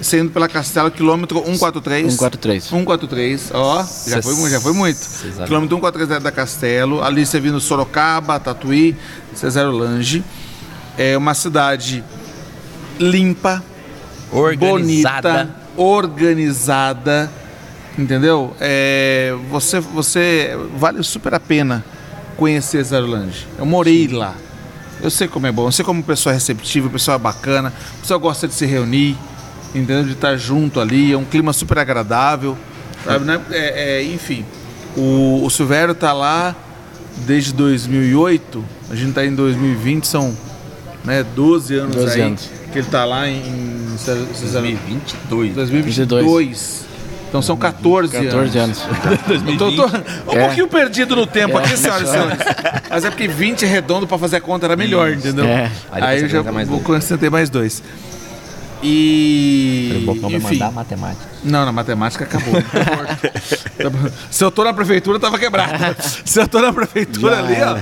Saindo pela Castelo, quilômetro 143. 143. 143, ó, já foi, já foi muito. Cesário. Quilômetro 143 da Castelo, ali você vindo Sorocaba, Tatuí, Cesário Lange. É uma cidade limpa, Organizada. bonita, organizada, entendeu? É, você, você vale super a pena conhecer Zarulândia. Eu morei lá. Eu sei como é bom, eu sei como a pessoa é receptiva, a pessoa é bacana, a pessoa gosta de se reunir, entendeu? De estar junto ali, é um clima super agradável, sabe, né? É, é, enfim, o, o Silvério tá lá desde 2008, a gente tá em 2020, são né, 12 anos 12 aí anos. que ele tá lá em, em Cesar- Cesar- 2022. 2022. Então são 14, 14 anos. Eu tô, tô um É. pouquinho perdido no tempo É. aqui, senhoras e senhores. Mas é porque 20 redondo pra fazer a conta era melhor, entendeu? É. Aí Aí, eu já mais vou dois. acrescentar mais dois. E. Bocão vai enfim. mandar matemática. Não, na matemática acabou. Tá. Se eu tô na prefeitura, tava quebrado. Se eu tô na prefeitura ali, ó,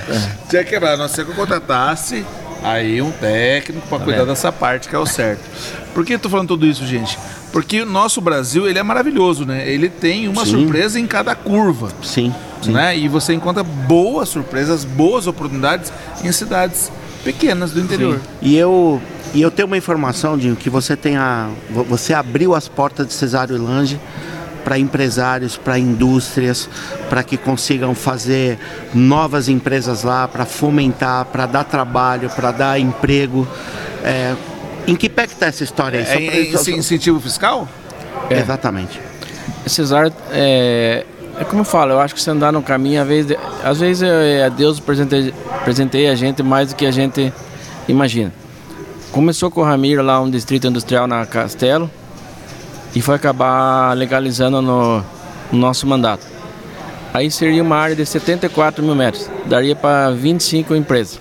tinha quebrado. A não ser que eu contratasse aí um técnico pra cuidar vendo? dessa parte, que é o certo. Por que eu tô falando tudo isso, gente? Porque o nosso Brasil, ele é maravilhoso, né? Ele tem uma Sim. surpresa em cada curva. Sim, sim. Né? E você encontra boas surpresas, boas oportunidades em cidades pequenas do interior. E eu, e eu tenho uma informação, Dinho, que você tem a, vo- você abriu as portas de Cesário Lange para empresários, para indústrias, para que consigam fazer novas empresas lá, para fomentar, para dar trabalho, para dar emprego. É, em que pé que está essa história aí? É, é só- esse incentivo fiscal? É. Exatamente. Cesar, é, é como eu falo, eu acho que você andar no caminho, às vezes, às vezes é, Deus presenteia, presenteia a gente mais do que a gente imagina. Começou com o Ramiro lá, um distrito industrial na Castelo, e foi acabar legalizando no, no nosso mandato. Aí seria uma área de 74 mil metros, daria para 25 empresas.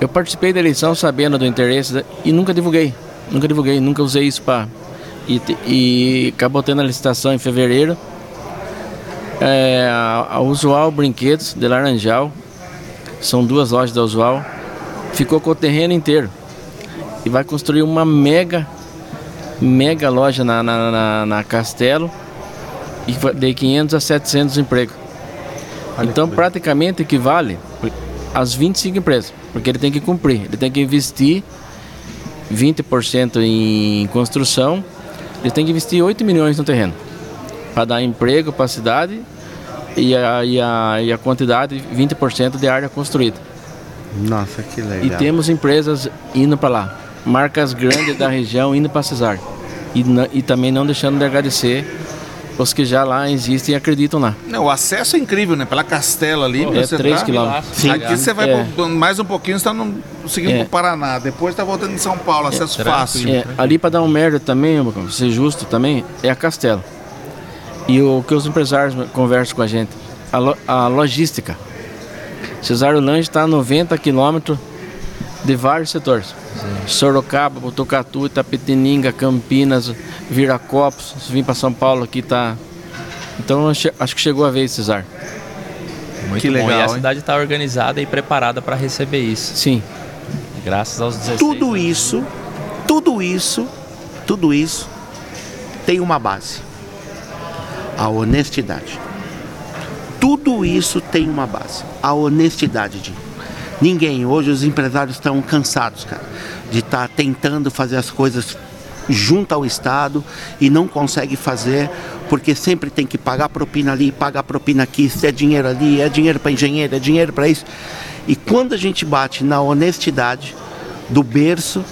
Eu participei da eleição sabendo do interesse da- e nunca divulguei. Nunca divulguei, nunca usei isso para. E, e acabou tendo a licitação em fevereiro. É, a, a Usual Brinquedos de Laranjal, são duas lojas da Usual, ficou com o terreno inteiro. E vai construir uma mega, mega loja na, na, na, na Castelo e de 500 a 700 empregos. então praticamente equivale às 25 empresas, porque ele tem que cumprir, ele tem que investir 20% em construção, ele tem que investir 8 milhões no terreno para dar emprego para a cidade e a, e, a, e a quantidade 20% de área construída. Nossa, que legal. E temos empresas indo para lá, marcas grandes da região indo para Cesar. E, e também não deixando de agradecer os que já lá existem e acreditam lá. Não, o acesso é incrível, né? Pela Castela ali. É pra você 3 entrar. quilômetros. Sim. Aqui você vai É. pro- mais um pouquinho, você tá no, seguindo É. pro Paraná. Depois tá voltando em São Paulo, acesso tranquilo. fácil. É, ali para dar um merda também, pra ser justo também, é a Castelo. E o que os empresários conversam com a gente, a, lo- a logística. Cesário Lange está a 90 quilômetros de vários setores. Sorocaba, Botucatu, Itapetininga, Campinas, Viracopos, vir para São Paulo aqui tá. Então acho que chegou a vez, Cesar. Muito Que bom. legal, E a hein? cidade está organizada e preparada para receber isso. Sim, Graças aos 16 Tudo anos. isso, tudo isso, tudo isso tem uma base. A honestidade. Tudo isso tem uma base. A honestidade de ninguém. Hoje os empresários estão cansados, cara, de estar tentando fazer as coisas junto ao Estado e não consegue fazer porque sempre tem que pagar propina ali, pagar propina aqui, se é dinheiro ali, é dinheiro para engenheiro, é dinheiro para isso. E quando a gente bate na honestidade do berço,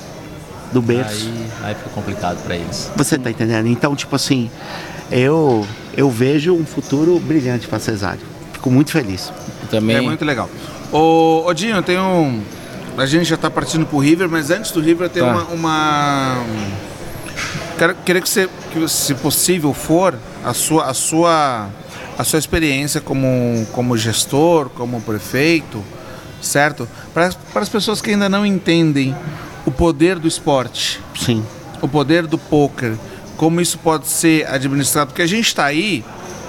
do berço, Aí, aí fica complicado para eles. você tá entendendo? Então, tipo assim, eu eu vejo um futuro brilhante para Cesário. Fico muito feliz. e também É muito legal. Ô, ô Dinho, tem um. A gente já tá partindo pro River, mas antes do River tem Tá. uma. uma... Quero, queria que você, que, se possível for, a sua, a sua, a sua experiência como, como gestor, como prefeito, certo? Para, para as pessoas que ainda não entendem o poder do esporte, Sim. o poder do poker, como isso pode ser administrado, porque a gente está aí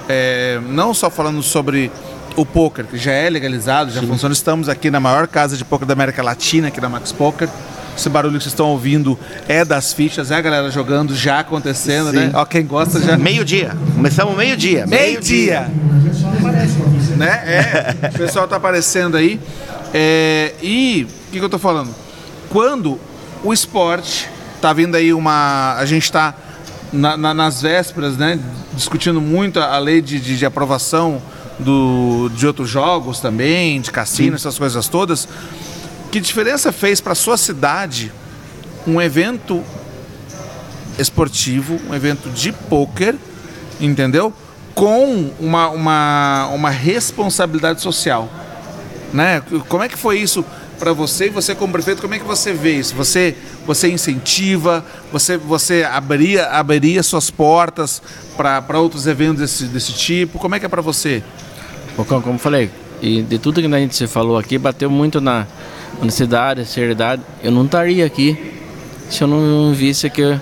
é, não só falando sobre o poker, que já é legalizado, já funciona, estamos aqui na maior casa de poker da América Latina, aqui na Max Poker. Esse barulho que vocês estão ouvindo é das fichas, é a galera jogando, já acontecendo, Sim. né? Ó, quem gosta já. Meio-dia. Começamos meio-dia. Meio-dia! Né? É, o pessoal tá aparecendo aí. É, e o que, que eu tô falando? Quando o esporte tá vindo aí uma. A gente tá na- na- nas vésperas, né? Discutindo muito a, a lei de, de- de aprovação do, de outros jogos também, de cassino, essas coisas todas. Que diferença fez para sua cidade um evento esportivo, um evento de pôquer, entendeu? Com uma, uma, uma responsabilidade social, né? Como é que foi isso para você e você como prefeito, como é que você vê isso? Você, você incentiva, você, você abriria, abriria suas portas para outros eventos desse, desse tipo? Como é que é para você? Bocão, como eu falei, e de tudo que a gente se falou aqui, bateu muito na honestidade, seriedade. Eu não estaria aqui se eu não visse que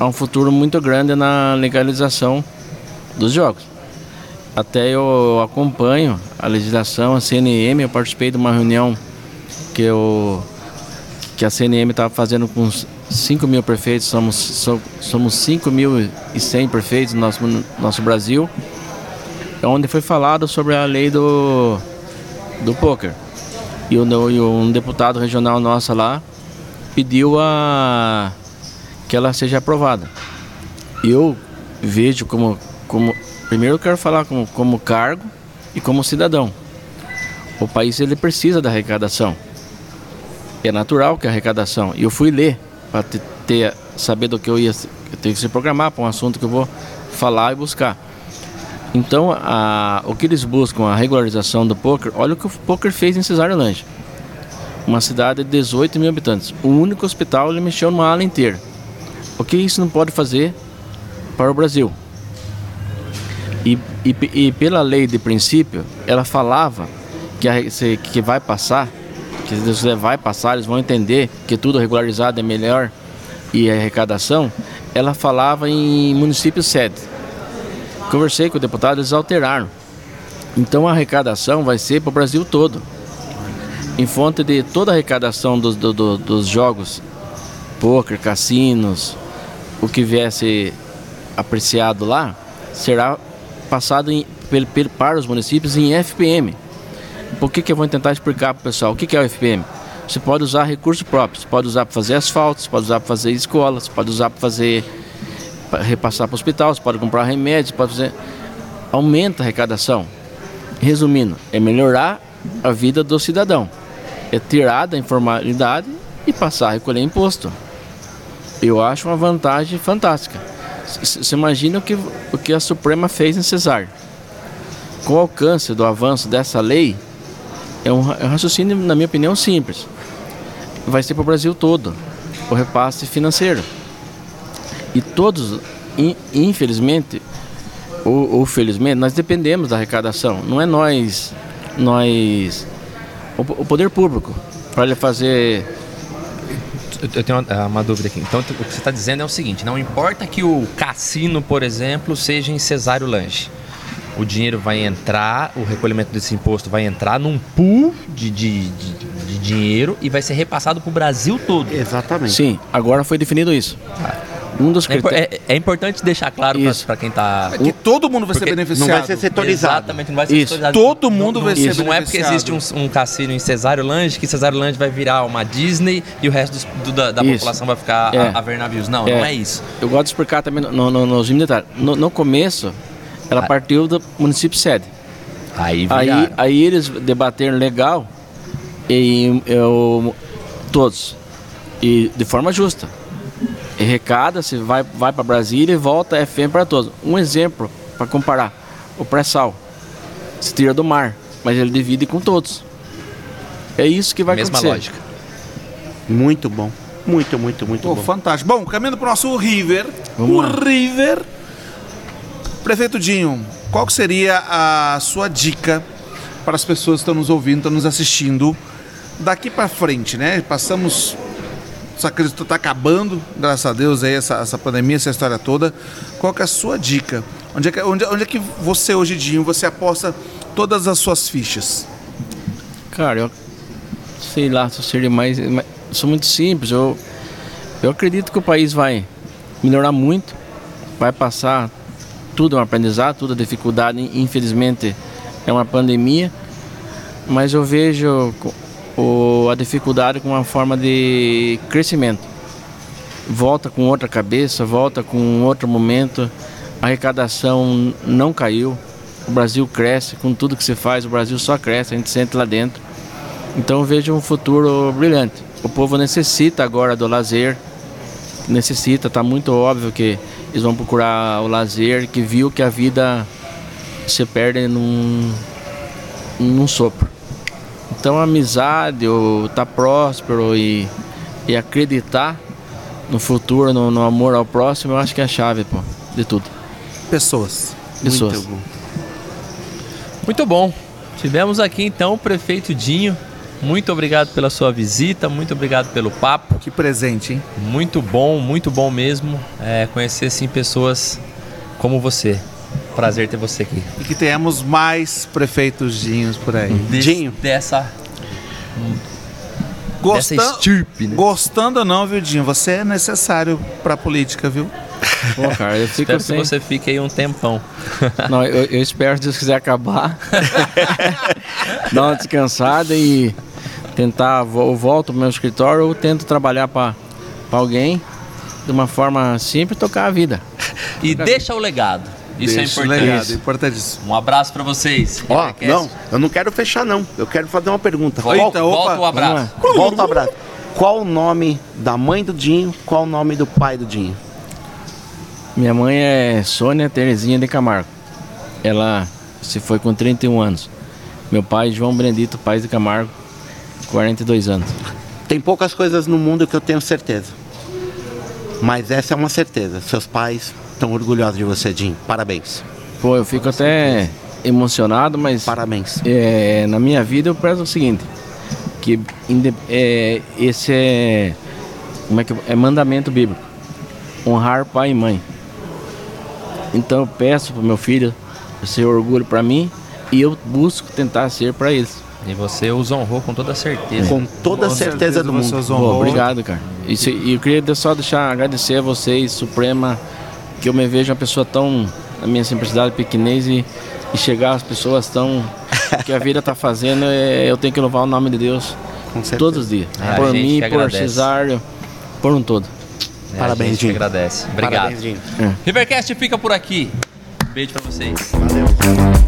há um futuro muito grande na legalização dos jogos. Até eu acompanho a legislação, a CNM, eu participei de uma reunião que, eu, que a CNM estava fazendo com uns 5 mil prefeitos, somos, so- somos 5.100 prefeitos no nosso, no nosso Brasil onde foi falado sobre a lei do, do poker. E, o, e um deputado regional nosso lá pediu a, que ela seja aprovada. Eu vejo como, como primeiro eu quero falar como, como cargo e como cidadão. O país ele precisa da arrecadação. É natural que a arrecadação. E eu fui ler para ter, ter saber do que eu ia eu tenho que se programar para um assunto que eu vou falar e buscar. Então, a, o que eles buscam, a regularização do poker, olha o que o poker fez em Lange. Uma cidade de 18 mil habitantes. O único hospital ele mexeu numa ala inteira. O que isso não pode fazer para o Brasil? E, e, e pela lei de princípio, ela falava que, a, que vai passar, que você vai passar, eles vão entender que tudo regularizado é melhor e a arrecadação, ela falava em município sede. Conversei com o deputado, eles alteraram. Então a arrecadação vai ser para o Brasil todo. Em fonte de toda a arrecadação dos, do- do- dos jogos, poker, cassinos, o que viesse apreciado lá, será passado em- pel- pel- para os municípios em FPM. Por que, que eu vou tentar explicar para o pessoal? O que, que é o FPM? Você pode usar recursos próprios, você pode usar para fazer asfalto, você pode usar para fazer escolas, pode usar para fazer repassar para o hospital, você pode comprar remédios, pode fazer. Aumenta a arrecadação. Resumindo, é melhorar a vida do cidadão. é tirar da informalidade e passar a recolher imposto. Eu acho uma vantagem fantástica. Você imagina o que, o que a Suprema fez em Cesar. Com o alcance do avanço dessa lei, é um, é um raciocínio, na minha opinião, simples. Vai ser para o Brasil todo o repasse financeiro. E todos, in, infelizmente, ou, ou, felizmente, nós dependemos da arrecadação. Não é nós, nós, o, o poder público, para ele fazer eu tenho uma, uma, dúvida aqui. Então, o que você está dizendo é o seguinte: não importa que o cassino, por exemplo, seja em Cesário Lanche. O dinheiro vai entrar, o recolhimento desse imposto vai entrar num pool de, de, de, de dinheiro e vai ser repassado para o Brasil todo. Exatamente. Sim, agora foi definido isso. Ah. Um dos critérios... é, é, é, importante deixar claro para quem está. É que todo mundo vai ser beneficiado. Não vai ser setorizado. Exatamente, não vai ser Isso. setorizado. Todo mundo vai isso. ser beneficiado. Não é porque existe um, um cassino em Cesário Lange que Cesário Lange vai virar uma Disney e o resto dos, do, da, da população vai ficar é. a, a, ver navios. Não, não é. é isso. Eu gosto de explicar também no, no, nos detalhes. No, no começo, ela ah. partiu do município sede. Aí, aí, aí eles debateram legal e eu, todos. E de forma justa arrecada, se vai, vai para Brasília e volta é FM para todos. Um exemplo para comparar: o pré-sal se tira do mar, mas ele divide com todos. É isso que vai Mesma acontecer. lógica. Muito bom. Muito, muito, muito Pô, bom. Fantástico. Bom, caminhando para o nosso River. Vamos o lá. River. Prefeito Dinho, qual seria a sua dica para as pessoas que estão nos ouvindo, estão nos assistindo daqui para frente, né? Passamos só que está acabando, graças a Deus, aí, essa, essa pandemia, essa história toda. Qual é a sua dica? Onde é que, onde, onde é que você, hoje, Dinho, você aposta todas as suas fichas? Cara, eu sei lá se seria mais. Sou muito simples. Eu, eu acredito que o país vai melhorar muito, vai passar tudo é um aprendizado, tudo é dificuldade. Infelizmente, é uma pandemia, mas eu vejo o, a dificuldade com uma forma de crescimento. Volta com outra cabeça, volta com outro momento. A arrecadação não caiu. O Brasil cresce com tudo que se faz, o Brasil só cresce, a gente sente lá dentro. Então vejo um futuro brilhante. O povo necessita agora do lazer, necessita, está muito óbvio que eles vão procurar o lazer, que viu que a vida se perde num, num sopro. Então a amizade, o estar tá próspero e, e acreditar no futuro, no, no, amor ao próximo, eu acho que é a chave, pô, de tudo. Pessoas. Pessoas. Muito bom. Muito bom. Tivemos aqui então o prefeito Dinho. Muito obrigado pela sua visita, muito obrigado pelo papo. Que presente, hein? Muito bom, muito bom mesmo é, conhecer sim pessoas como você. Prazer ter você aqui. E que tenhamos mais prefeitos Dinhos por aí. Des, Dinho. Dessa. Gostando, dessa estirpe, né? Gostando ou não, viu, Dinho? Você é necessário pra política, viu? Pô, cara, eu fico espero assim... que você fique aí um tempão. Não, eu, eu espero, se Deus quiser acabar, dar uma descansada e tentar, eu volto pro meu escritório ou tento trabalhar para alguém de uma forma simples tocar a vida. E deixa o legado. Isso é Deixa é importante. Importantíssimo. Um abraço para vocês. Ó, oh, não, eu não quero fechar não. Eu quero fazer uma pergunta. Volta, volta o abraço. Volta o abraço. Qual o nome da mãe do Dinho? Qual o nome do pai do Dinho? Minha mãe é Sônia Terezinha de Camargo. Ela se foi com 31 anos. Meu pai, João Brendito Paz de Camargo, 42 anos. Tem poucas coisas no mundo que eu tenho certeza. Mas essa é uma certeza. Seus pais estão orgulhosos de você, Jim. Parabéns. Pô, eu fico até emocionado, mas. Parabéns. É, na minha vida eu prezo o seguinte: que é, esse é. Como é que é mandamento bíblico? Honrar pai e mãe. Então eu peço pro meu filho ser orgulho para mim e eu busco tentar ser para eles. E você os honrou com toda certeza. Com toda a certeza, certeza do mundo. Pô, obrigado, cara. E eu queria só deixar agradecer a vocês, Suprema, que eu me vejo uma pessoa tão, na minha simplicidade, pequenez e, e chegar às pessoas tão. que a vida está fazendo, é, eu tenho que louvar o nome de Deus todos os dias. É, por mim, por Cesário, por um todo. É, Parabéns, Jim. agradece. Obrigado. Parabéns, Jim. É. Rivercast fica por aqui. Beijo para vocês. Valeu.